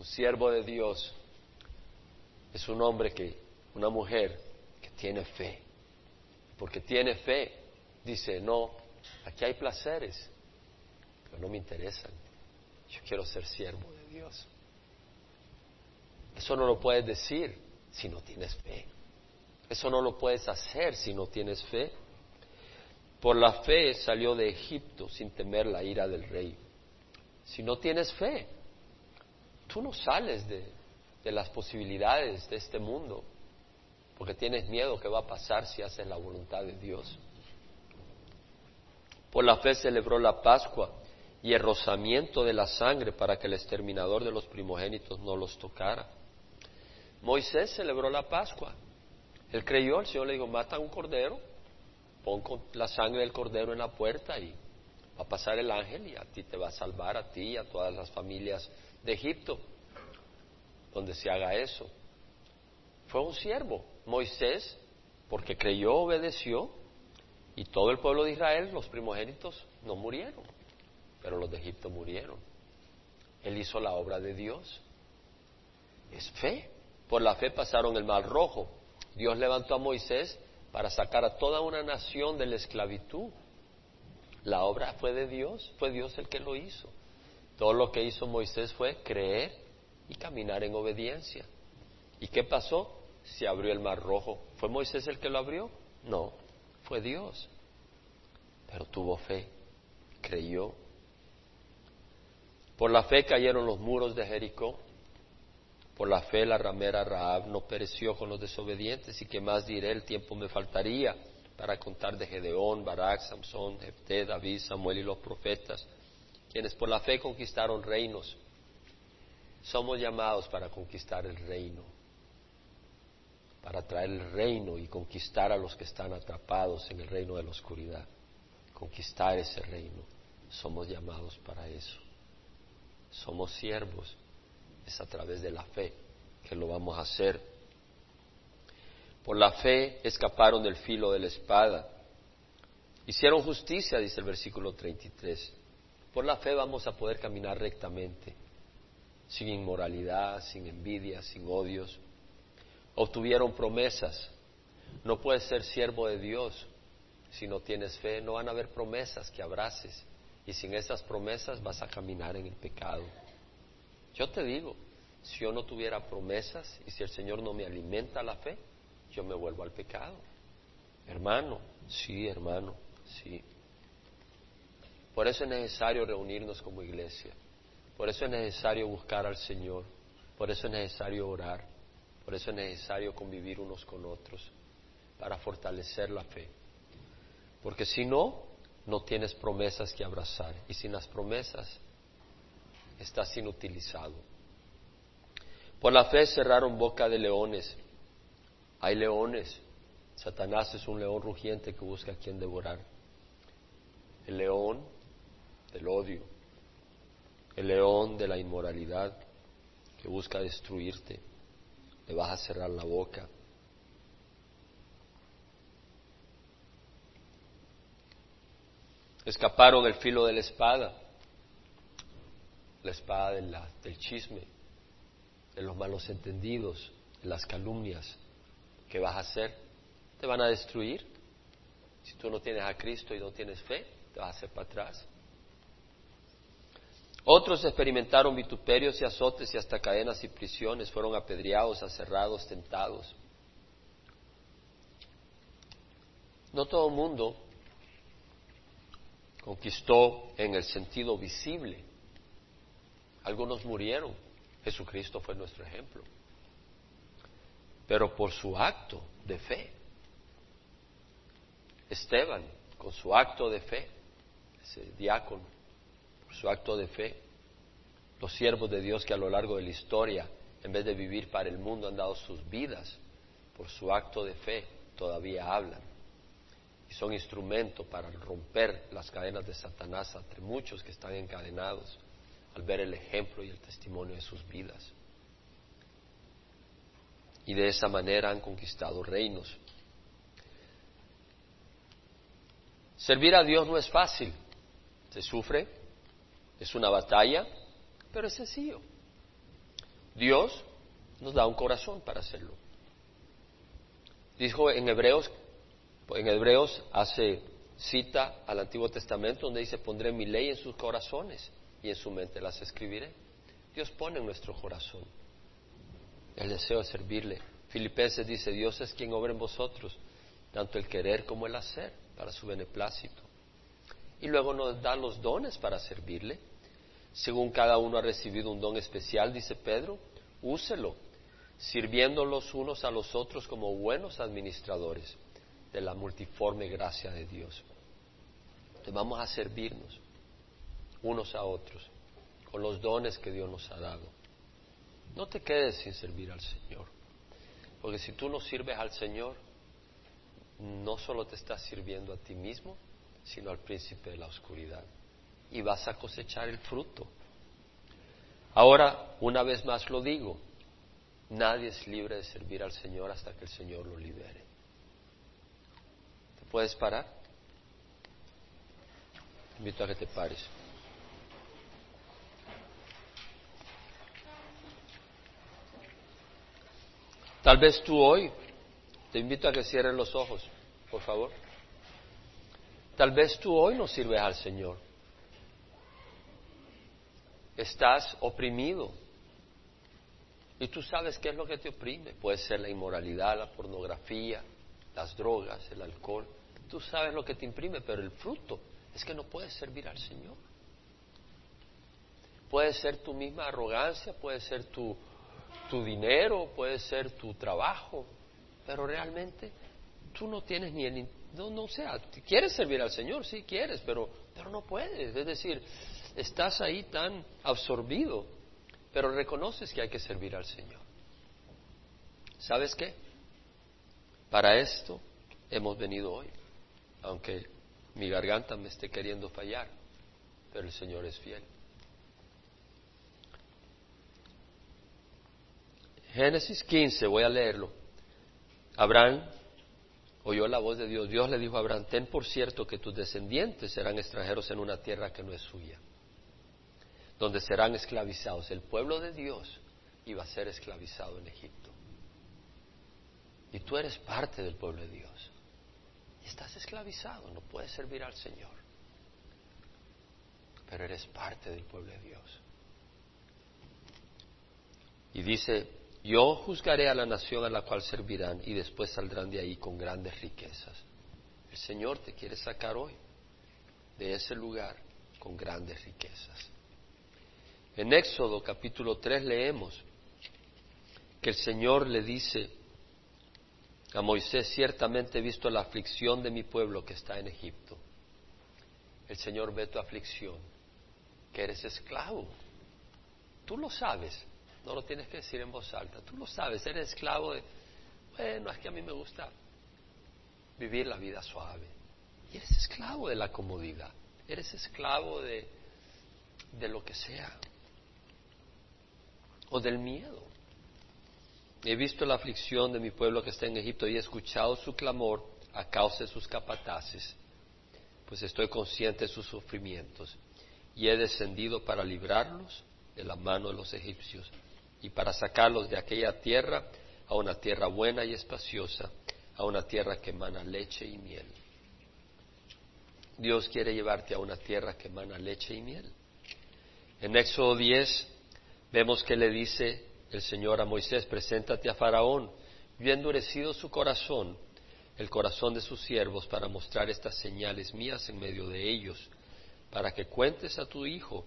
Un siervo de Dios es un hombre que, una mujer que tiene fe, porque tiene fe, dice, no, aquí hay placeres, pero no me interesan. Yo quiero ser siervo de Dios. Eso no lo puedes decir si no tienes fe. Eso no lo puedes hacer si no tienes fe. Por la fe salió de Egipto sin temer la ira del rey. Si no tienes fe, tú no sales de, de las posibilidades de este mundo, porque tienes miedo que va a pasar si haces la voluntad de Dios. Por la fe celebró la Pascua y el rozamiento de la sangre para que el exterminador de los primogénitos no los tocara. Moisés celebró la Pascua. Él creyó, el Señor le dijo, mata un cordero, pon la sangre del cordero en la puerta y va a pasar el ángel y a ti te va a salvar, a ti y a todas las familias de Egipto, donde se haga eso. Fue un siervo, Moisés, porque creyó, obedeció, y todo el pueblo de Israel, los primogénitos, no murieron, pero los de Egipto murieron. Él hizo la obra de Dios. Es fe. Por la fe pasaron el mar rojo. Dios levantó a Moisés para sacar a toda una nación de la esclavitud. La obra fue de Dios, fue Dios el que lo hizo. Todo lo que hizo Moisés fue creer y caminar en obediencia. ¿Y qué pasó? Se abrió el mar rojo. ¿Fue Moisés el que lo abrió? No, fue Dios. Pero tuvo fe, creyó. Por la fe cayeron los muros de Jericó. Por la fe la ramera Raab no pereció con los desobedientes. Y que más diré, el tiempo me faltaría para contar de Gedeón, Barak, Samson, Jefté, David, Samuel y los profetas, quienes por la fe conquistaron reinos. Somos llamados para conquistar el reino para traer el reino y conquistar a los que están atrapados en el reino de la oscuridad. Conquistar ese reino. Somos llamados para eso. Somos siervos. Es a través de la fe que lo vamos a hacer. Por la fe escaparon del filo de la espada. Hicieron justicia, dice el versículo 33. Por la fe vamos a poder caminar rectamente, sin inmoralidad, sin envidia, sin odios, obtuvieron promesas. No puedes ser siervo de Dios si no tienes fe. No van a haber promesas que abraces. Y sin esas promesas vas a caminar en el pecado. Yo te digo, si yo no tuviera promesas y si el Señor no me alimenta la fe, yo me vuelvo al pecado. Hermano, sí, hermano, sí. Por eso es necesario reunirnos como iglesia. Por eso es necesario buscar al Señor. Por eso es necesario orar. Por eso es necesario convivir unos con otros para fortalecer la fe. Porque si no, no tienes promesas que abrazar. Y sin las promesas, estás inutilizado. Por la fe cerraron boca de leones. Hay leones. Satanás es un león rugiente que busca a quien devorar. El león del odio. El león de la inmoralidad que busca destruirte le vas a cerrar la boca. Escaparon el filo de la espada, la espada del chisme, de los malos entendidos, de las calumnias. ¿Qué vas a hacer? Te van a destruir. Si tú no tienes a Cristo y no tienes fe, te vas a hacer para atrás. Otros experimentaron vituperios y azotes y hasta cadenas y prisiones, fueron apedreados, aserrados, tentados. No todo el mundo conquistó en el sentido visible. Algunos murieron. Jesucristo fue nuestro ejemplo. Pero por su acto de fe. Esteban, con su acto de fe, ese diácono, su acto de fe. Los siervos de Dios que a lo largo de la historia, en vez de vivir para el mundo, han dado sus vidas por su acto de fe, todavía hablan. Y son instrumento para romper las cadenas de Satanás entre muchos que están encadenados al ver el ejemplo y el testimonio de sus vidas. Y de esa manera han conquistado reinos. Servir a Dios no es fácil, se sufre, es una batalla, pero es sencillo. Dios nos da un corazón para hacerlo. Dijo en Hebreos, en Hebreos hace cita al Antiguo Testamento donde dice, pondré mi ley en sus corazones y en su mente las escribiré. Dios pone en nuestro corazón el deseo de servirle. Filipenses dice, Dios es quien obra en vosotros, tanto el querer como el hacer, para su beneplácito. Y luego nos da los dones para servirle. Según cada uno ha recibido un don especial, dice Pedro, úselo, sirviendo los unos a los otros como buenos administradores de la multiforme gracia de Dios. Entonces vamos a servirnos unos a otros con los dones que Dios nos ha dado. No te quedes sin servir al Señor, porque si tú no sirves al Señor, no solo te estás sirviendo a ti mismo, sino al príncipe de la oscuridad. Y vas a cosechar el fruto. Ahora, una vez más lo digo, nadie es libre de servir al Señor hasta que el Señor lo libere. ¿Te puedes parar? Te invito a que te pares. Tal vez tú hoy, te invito a que cierres los ojos, por favor. Tal vez tú hoy no sirves al Señor. Estás oprimido. Y tú sabes qué es lo que te oprime. Puede ser la inmoralidad, la pornografía, las drogas, el alcohol. Tú sabes lo que te imprime, pero el fruto es que no puedes servir al Señor. Puede ser tu misma arrogancia, puede ser tu, tu dinero, puede ser tu trabajo, pero realmente tú no tienes ni el, no, no sea, quieres servir al Señor, sí quieres, pero, pero no puedes. Es decir, estás ahí tan absorbido, pero reconoces que hay que servir al Señor. ¿Sabes qué? Para esto hemos venido hoy, aunque mi garganta me esté queriendo fallar, pero el Señor es fiel. Génesis 15, voy a leerlo. Abraham oyó la voz de Dios. Dios le dijo a Abraham, ten por cierto que tus descendientes serán extranjeros en una tierra que no es suya, donde serán esclavizados. El pueblo de Dios iba a ser esclavizado en Egipto. Y tú eres parte del pueblo de Dios. Estás esclavizado, no puedes servir al Señor. Pero eres parte del pueblo de Dios. Y dice, yo juzgaré a la nación a la cual servirán y después saldrán de ahí con grandes riquezas. El Señor te quiere sacar hoy de ese lugar con grandes riquezas. En Éxodo capítulo 3 leemos que el Señor le dice a Moisés, ciertamente he visto la aflicción de mi pueblo que está en Egipto. El Señor ve tu aflicción, que eres esclavo. Tú lo sabes, no lo tienes que decir en voz alta. Tú lo sabes, eres esclavo de, bueno, es que a mí me gusta vivir la vida suave. Y eres esclavo de la comodidad. Eres esclavo de, de lo que sea. O del miedo. He visto la aflicción de mi pueblo que está en Egipto y he escuchado su clamor a causa de sus capataces, pues estoy consciente de sus sufrimientos y he descendido para librarlos de la mano de los egipcios y para sacarlos de aquella tierra a una tierra buena y espaciosa, a una tierra que emana leche y miel. Dios quiere llevarte a una tierra que emana leche y miel. En Éxodo 10 vemos que le dice el Señor a Moisés, preséntate a Faraón, yo he endurecido su corazón, el corazón de sus siervos, para mostrar estas señales mías en medio de ellos, para que cuentes a tu hijo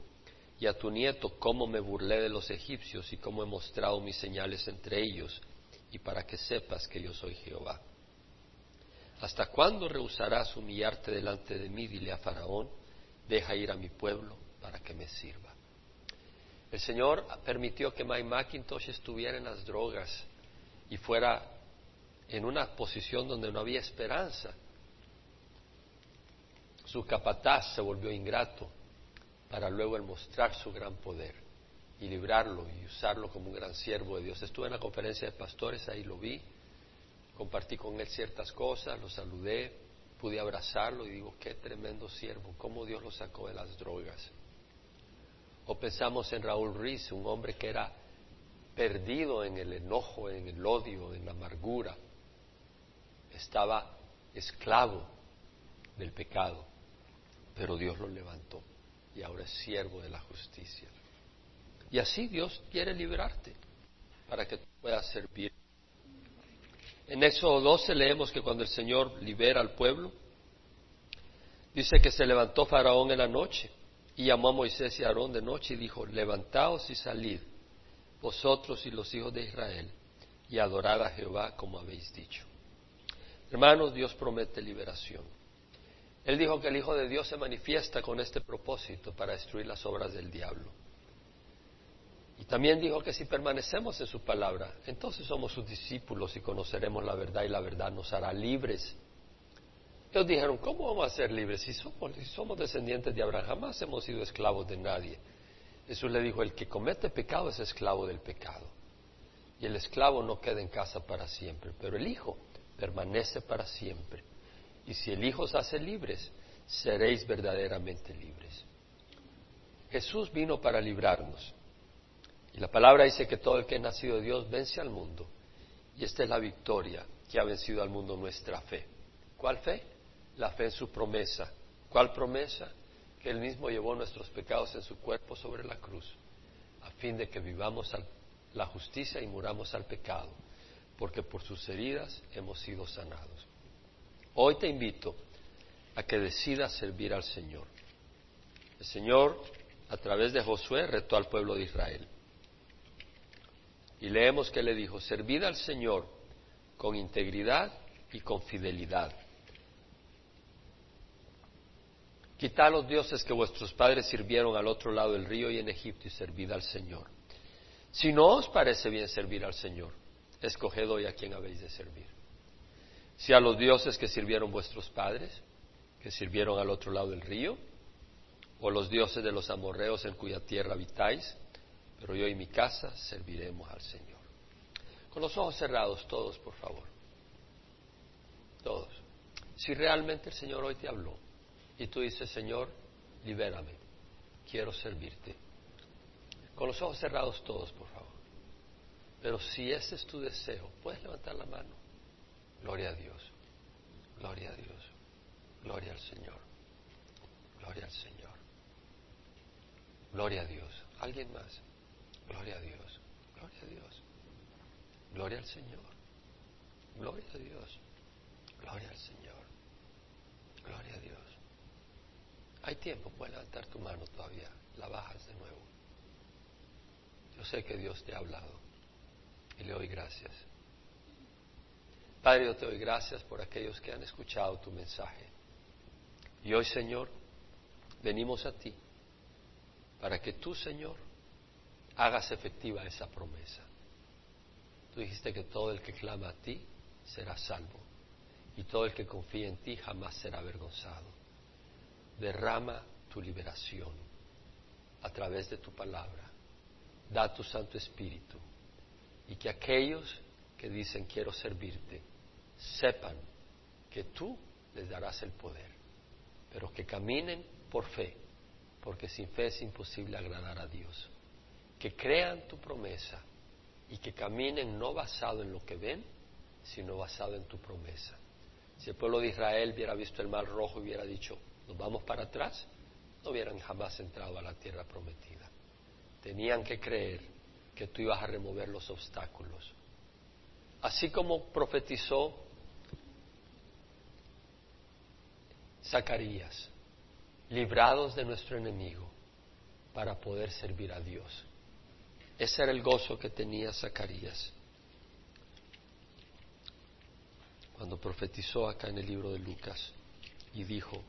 y a tu nieto cómo me burlé de los egipcios y cómo he mostrado mis señales entre ellos, y para que sepas que yo soy Jehová. ¿Hasta cuándo rehusarás humillarte delante de mí? Dile a Faraón, deja ir a mi pueblo para que me sirva. El Señor permitió que Mike McIntosh estuviera en las drogas y fuera en una posición donde no había esperanza. Su capataz se volvió ingrato para luego el mostrar su gran poder y librarlo y usarlo como un gran siervo de Dios. Estuve en la conferencia de pastores, ahí lo vi, compartí con él ciertas cosas, lo saludé, pude abrazarlo y digo, qué tremendo siervo, cómo Dios lo sacó de las drogas. Pensamos en Raúl Ruiz, un hombre que era perdido en el enojo, en el odio, en la amargura. Estaba esclavo del pecado, pero Dios lo levantó y ahora es siervo de la justicia. Y así Dios quiere liberarte para que tú puedas servir. En Éxodo 12 leemos que cuando el Señor libera al pueblo, Dice que se levantó Faraón en la noche y llamó a Moisés y a Aarón de noche y dijo, levantaos y salid, vosotros y los hijos de Israel, y adorad a Jehová como habéis dicho. Hermanos, Dios promete liberación. Él dijo que el Hijo de Dios se manifiesta con este propósito para destruir las obras del diablo. Y también dijo que si permanecemos en su palabra, entonces somos sus discípulos y conoceremos la verdad y la verdad nos hará libres. Ellos dijeron, ¿cómo vamos a ser libres si somos, somos descendientes de Abraham? Jamás hemos sido esclavos de nadie. Jesús le dijo, el que comete pecado es esclavo del pecado. Y el esclavo no queda en casa para siempre, pero el Hijo permanece para siempre. Y si el Hijo os hace libres, seréis verdaderamente libres. Jesús vino para librarnos. Y la palabra dice que todo el que ha nacido de Dios vence al mundo. Y esta es la victoria que ha vencido al mundo nuestra fe. ¿Cuál fe? La fe en su promesa. ¿Cuál promesa? Que Él mismo llevó nuestros pecados en su cuerpo sobre la cruz, a fin de que vivamos la justicia y muramos al pecado, porque por sus heridas hemos sido sanados. Hoy te invito a que decidas servir al Señor. El Señor, a través de Josué, retó al pueblo de Israel. Y leemos que le dijo, servid al Señor con integridad y con fidelidad. Quitad los dioses que vuestros padres sirvieron al otro lado del río y en Egipto y servid al Señor. Si no os parece bien servir al Señor, escoged hoy a quien habéis de servir. Si a los dioses que sirvieron vuestros padres, que sirvieron al otro lado del río, o los dioses de los amorreos en cuya tierra habitáis, pero yo y mi casa serviremos al Señor. Con los ojos cerrados, todos, por favor. Todos. Si realmente el Señor hoy te habló y tú dices, Señor, libérame, quiero servirte. Con los ojos cerrados todos, por favor. Pero si ese es tu deseo, puedes levantar la mano. Gloria a Dios, gloria a Dios, gloria al Señor, gloria al Señor, gloria a Dios. ¿Alguien más? Gloria a Dios, gloria a Dios, gloria al Señor, gloria a Dios, gloria al Señor, gloria a Dios. Hay tiempo, puedes levantar tu mano todavía, la bajas de nuevo. Yo sé que Dios te ha hablado y le doy gracias. Padre, yo te doy gracias por aquellos que han escuchado tu mensaje. Y hoy, Señor, venimos a ti para que tú, Señor, hagas efectiva esa promesa. Tú dijiste que todo el que clama a ti será salvo y todo el que confía en ti jamás será avergonzado. Derrama tu liberación a través de tu palabra. Da tu Santo Espíritu y que aquellos que dicen quiero servirte sepan que tú les darás el poder, pero que caminen por fe, porque sin fe es imposible agradar a Dios que crean tu promesa y que caminen no basado en lo que ven, sino basado en tu promesa. Si el pueblo de Israel hubiera visto el mar rojo hubiera dicho, vamos para atrás, no hubieran jamás entrado a la tierra prometida. Tenían que creer que tú ibas a remover los obstáculos. Así como profetizó Zacarías, librados de nuestro enemigo para poder servir a Dios. Ese era el gozo que tenía Zacarías cuando profetizó acá en el libro de Lucas y dijo,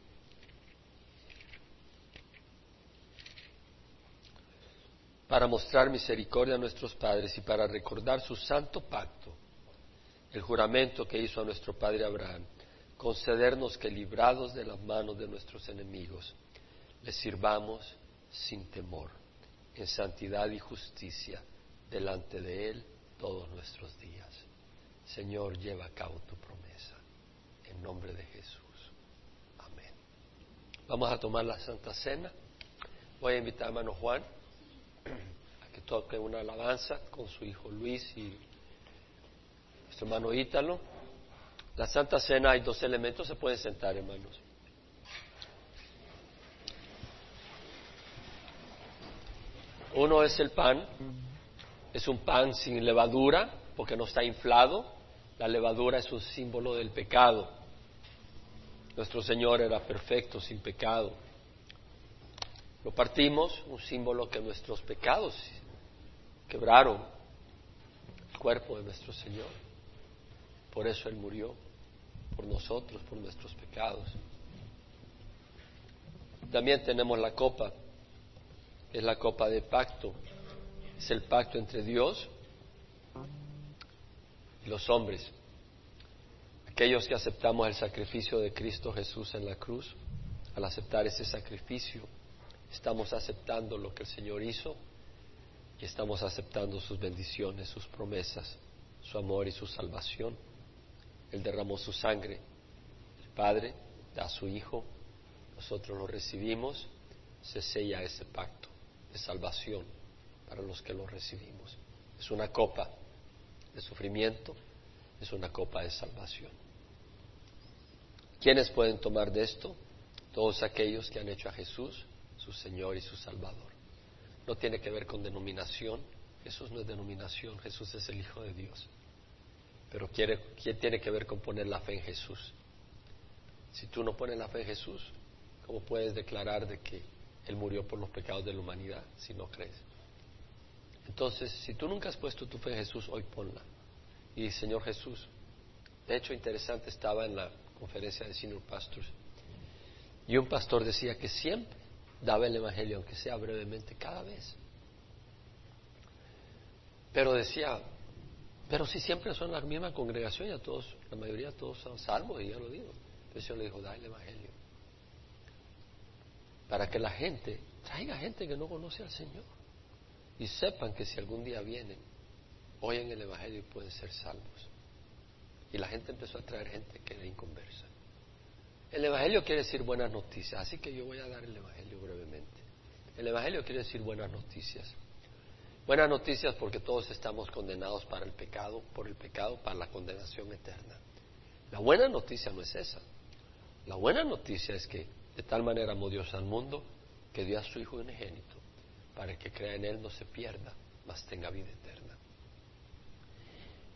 para mostrar misericordia a nuestros padres y para recordar su santo pacto, el juramento que hizo a nuestro padre Abraham, concedernos que librados de las manos de nuestros enemigos, les sirvamos sin temor en santidad y justicia delante de Él todos nuestros días. Señor, lleva a cabo tu promesa. En nombre de Jesús. Amén. Vamos a tomar la Santa Cena. Voy a invitar a hermano Juan a que toque una alabanza con su hijo Luis y nuestro hermano Ítalo. La Santa Cena hay dos elementos, se pueden sentar, hermanos. Uno es el pan, es un pan sin levadura porque no está inflado. La levadura es un símbolo del pecado. Nuestro Señor era perfecto, sin pecado. Lo partimos, un símbolo que nuestros pecados quebraron el cuerpo de nuestro Señor. Por eso Él murió, por nosotros, por nuestros pecados. También tenemos la copa, es la copa de pacto, es el pacto entre Dios y los hombres. Aquellos que aceptamos el sacrificio de Cristo Jesús en la cruz, al aceptar ese sacrificio, estamos aceptando lo que el Señor hizo y estamos aceptando sus bendiciones, sus promesas, su amor y su salvación. Él derramó su sangre. El Padre da a su Hijo, nosotros lo recibimos, se sella ese pacto de salvación para los que lo recibimos. Es una copa de sufrimiento, es una copa de salvación. ¿Quiénes pueden tomar de esto? Todos aquellos que han hecho a Jesús su Señor y su Salvador. No tiene que ver con denominación, Jesús no es denominación, Jesús es el Hijo de Dios. Pero quiere, tiene que ver con poner la fe en Jesús. Si tú no pones la fe en Jesús, ¿cómo puedes declarar de que Él murió por los pecados de la humanidad si no crees? Entonces, si tú nunca has puesto tu fe en Jesús, hoy ponla. Y Señor Jesús, de hecho interesante, estaba en la conferencia de Senior Pastors y un pastor decía que siempre daba el Evangelio, aunque sea brevemente, cada vez. Pero decía, pero si siempre son la misma congregación, todos, la mayoría todos son salvos, y ya lo digo. Entonces yo le dijo, da el Evangelio. Para que la gente, traiga gente que no conoce al Señor. Y sepan que si algún día vienen, oyen el Evangelio y pueden ser salvos. Y la gente empezó a traer gente que era inconversa. El Evangelio quiere decir buenas noticias, así que yo voy a dar el Evangelio brevemente. El Evangelio quiere decir buenas noticias. Buenas noticias porque todos estamos condenados para el pecado, por el pecado, para la condenación eterna. La buena noticia no es esa. La buena noticia es que de tal manera amó Dios al mundo que dio a su Hijo unigénito para que crea en Él no se pierda, mas tenga vida eterna.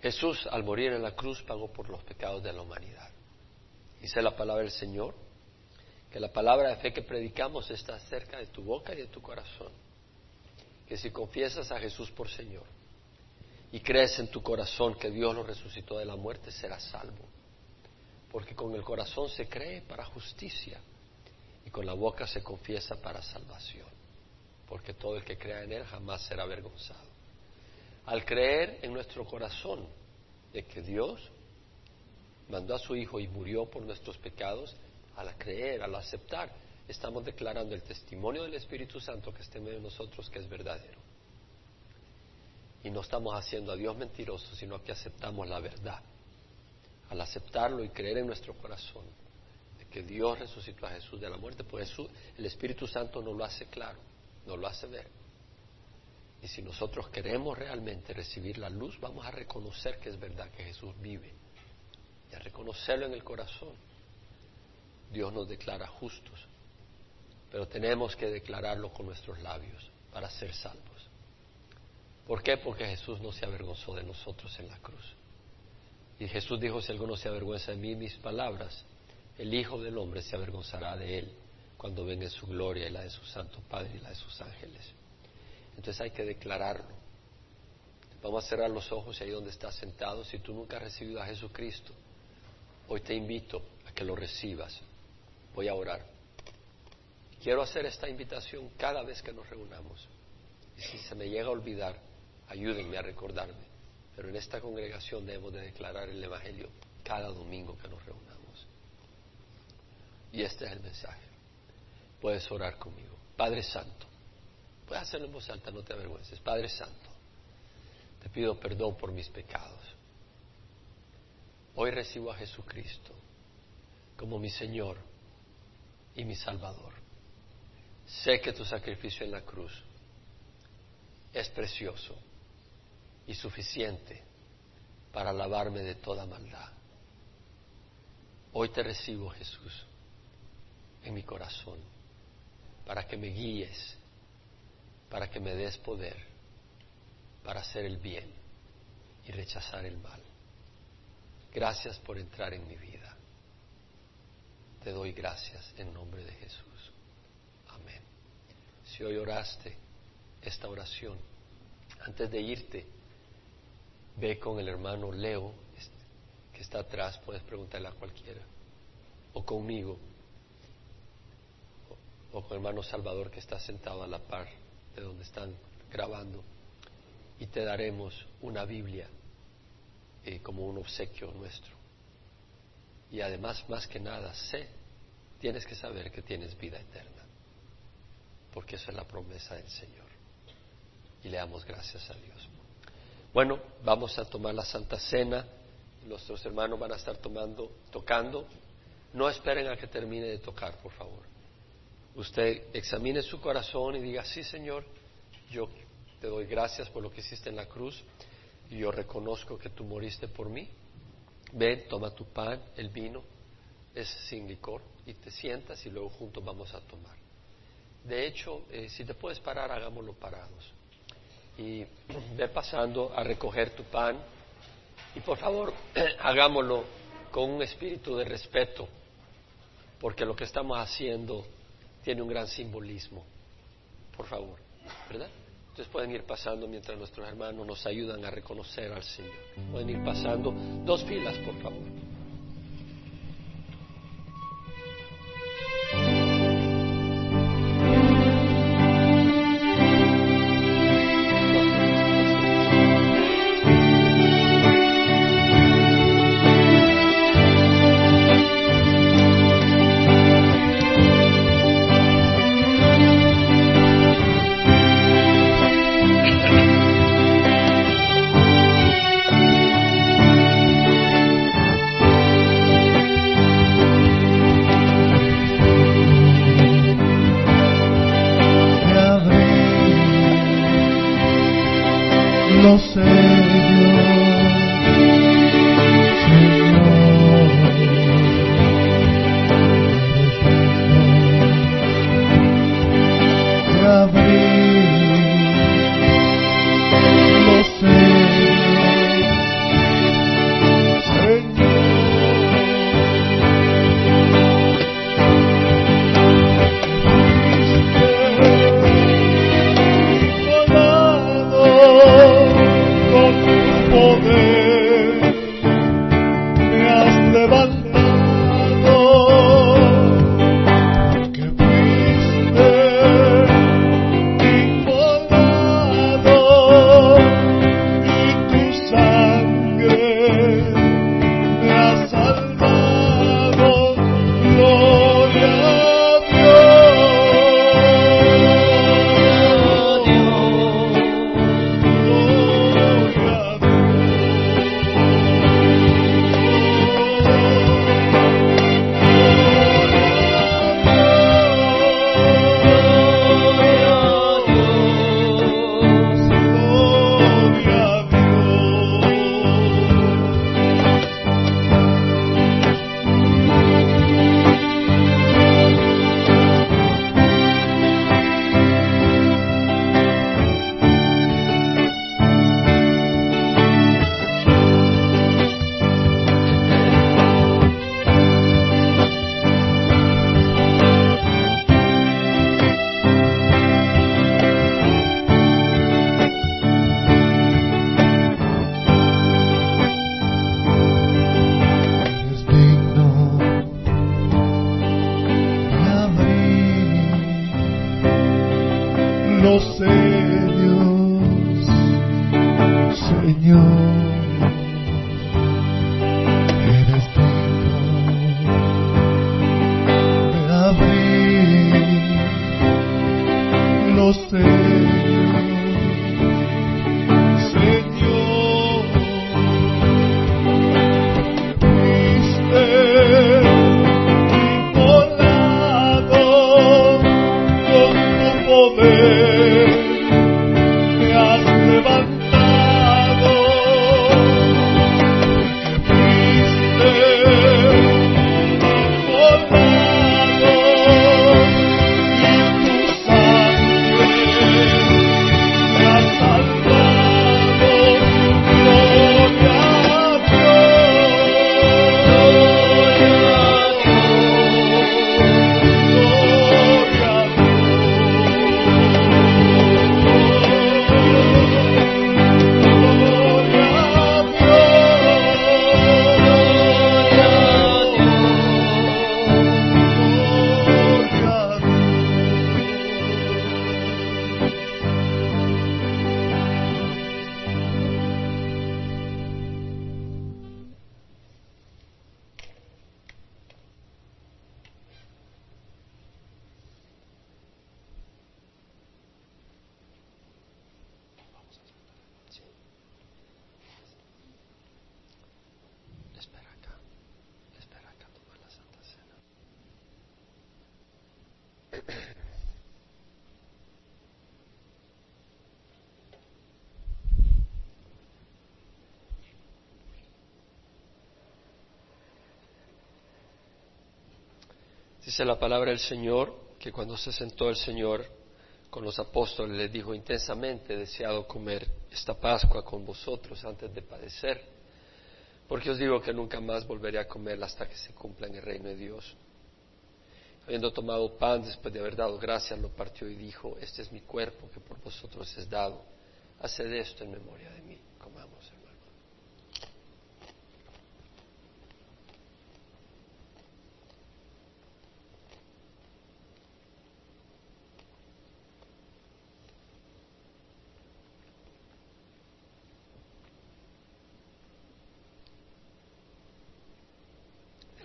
Jesús al morir en la cruz pagó por los pecados de la humanidad. Dice la palabra del Señor, que la palabra de fe que predicamos está cerca de tu boca y de tu corazón. Que si confiesas a Jesús por Señor y crees en tu corazón que Dios lo resucitó de la muerte, serás salvo. Porque con el corazón se cree para justicia y con la boca se confiesa para salvación. Porque todo el que crea en Él jamás será avergonzado. Al creer en nuestro corazón de que Dios mandó a su Hijo y murió por nuestros pecados, al creer, al aceptar, estamos declarando el testimonio del Espíritu Santo que esté en medio de nosotros que es verdadero. Y no estamos haciendo a Dios mentiroso, sino que aceptamos la verdad. Al aceptarlo y creer en nuestro corazón de que Dios resucitó a Jesús de la muerte, pues el Espíritu Santo nos lo hace claro, nos lo hace ver. Y si nosotros queremos realmente recibir la luz, vamos a reconocer que es verdad que Jesús vive y a reconocerlo en el corazón, Dios nos declara justos. Pero tenemos que declararlo con nuestros labios para ser salvos. ¿Por qué? Porque Jesús no se avergonzó de nosotros en la cruz. Y Jesús dijo, si alguno se avergüenza de mí mis palabras, el Hijo del Hombre se avergonzará de él cuando venga en su gloria y la de su Santo Padre y la de sus ángeles. Entonces hay que declararlo. Vamos a cerrar los ojos y ahí donde estás sentado, si tú nunca has recibido a Jesucristo, Hoy te invito a que lo recibas. Voy a orar. Quiero hacer esta invitación cada vez que nos reunamos. Y si se me llega a olvidar, ayúdenme a recordarme. Pero en esta congregación debemos de declarar el Evangelio cada domingo que nos reunamos. Y este es el mensaje. Puedes orar conmigo. Padre Santo. Puedes hacerlo en voz alta, no te avergüences. Padre Santo, te pido perdón por mis pecados. Hoy recibo a Jesucristo como mi Señor y mi Salvador. Sé que tu sacrificio en la cruz es precioso y suficiente para lavarme de toda maldad. Hoy te recibo, Jesús, en mi corazón, para que me guíes, para que me des poder, para hacer el bien y rechazar el mal. Gracias por entrar en mi vida. te doy gracias en nombre de Jesús. Amén. Si hoy oraste esta oración, antes de irte, ve con el hermano Leo, que está atrás, puedes preguntarle a cualquiera, o conmigo, o, con el hermano Salvador que está sentado a la par de donde están grabando, y te daremos una Biblia eh, como un obsequio nuestro. Y además, más que nada, sé, tienes que saber que tienes vida eterna, porque esa es la promesa del Señor. Y le damos gracias a Dios. Bueno, vamos a tomar la Santa Cena. Nuestros hermanos van a estar tomando, tocando. No esperen a que termine de tocar, por favor. Usted examine su corazón y diga, sí, Señor, yo te doy gracias por lo que hiciste en la cruz yo reconozco que tú moriste por mí ven, toma tu pan, el vino, es sin licor, y te sientas y luego juntos vamos a tomar. De hecho, eh, si te puedes parar, hagámoslo parados. Y ve pasando a recoger tu pan y por favor, hagámoslo con un espíritu de respeto, porque lo que estamos haciendo tiene un gran simbolismo. Por favor, ¿verdad? Ustedes pueden ir pasando mientras nuestros hermanos nos ayudan a reconocer al Señor. Pueden ir pasando dos filas, por favor. Dios Dice la palabra del Señor que cuando se sentó el Señor con los apóstoles les dijo intensamente deseado comer esta Pascua con vosotros antes de padecer, porque os digo que nunca más volveré a comerla hasta que se cumpla en el reino de Dios. Habiendo tomado pan después de haber dado gracias, lo partió y dijo, este es mi cuerpo que por vosotros es dado, haced esto en memoria de mí. Comamos.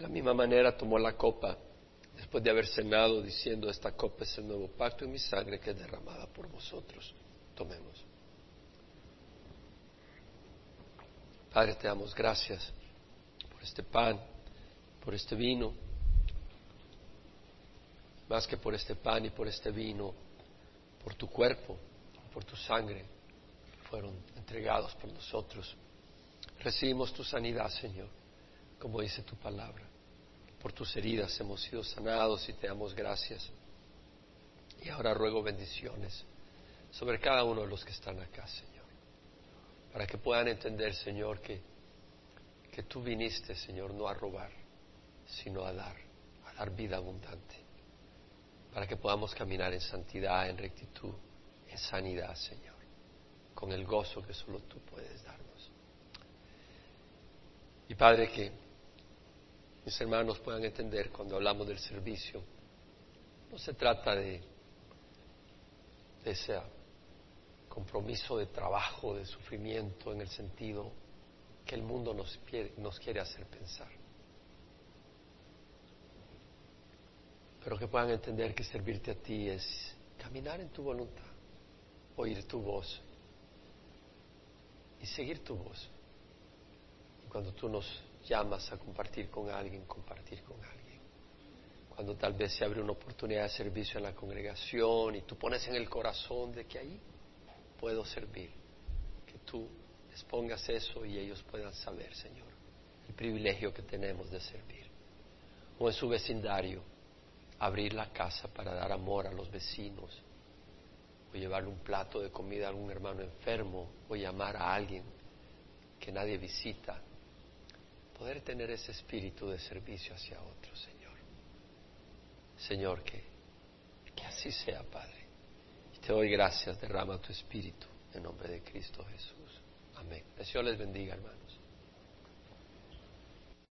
De la misma manera tomó la copa después de haber cenado diciendo, esta copa es el nuevo pacto en mi sangre que es derramada por vosotros. Tomemos. Padre, te damos gracias por este pan, por este vino, más que por este pan y por este vino, por tu cuerpo, por tu sangre, fueron entregados por nosotros. Recibimos tu sanidad, Señor, como dice tu palabra. Por tus heridas hemos sido sanados y te damos gracias. Y ahora ruego bendiciones sobre cada uno de los que están acá, Señor, para que puedan entender, Señor, que, que tú viniste, Señor, no a robar, sino a dar, a dar vida abundante, para que podamos caminar en santidad, en rectitud, en sanidad, Señor, con el gozo que solo tú puedes darnos. Y Padre, que mis hermanos puedan entender cuando hablamos del servicio. No se trata de, ese compromiso de trabajo, de sufrimiento, en el sentido que el mundo nos nos quiere hacer pensar. Pero que puedan entender que servirte a ti es caminar en tu voluntad, oír tu voz y seguir tu voz. Y cuando tú nos llamas a compartir con alguien, compartir con alguien. Cuando tal vez se abre una oportunidad de servicio en la congregación y tú pones en el corazón de que ahí puedo servir, que tú les pongas eso y ellos puedan saber, Señor, el privilegio que tenemos de servir. O en su vecindario, abrir la casa para dar amor a los vecinos, o llevarle un plato de comida a algún hermano enfermo, o llamar a alguien que nadie visita poder tener ese espíritu de servicio hacia otros, Señor. Señor, que, que así sea, Padre. Y te doy gracias, derrama tu espíritu en nombre de Cristo Jesús. Amén. El Señor les bendiga, hermanos.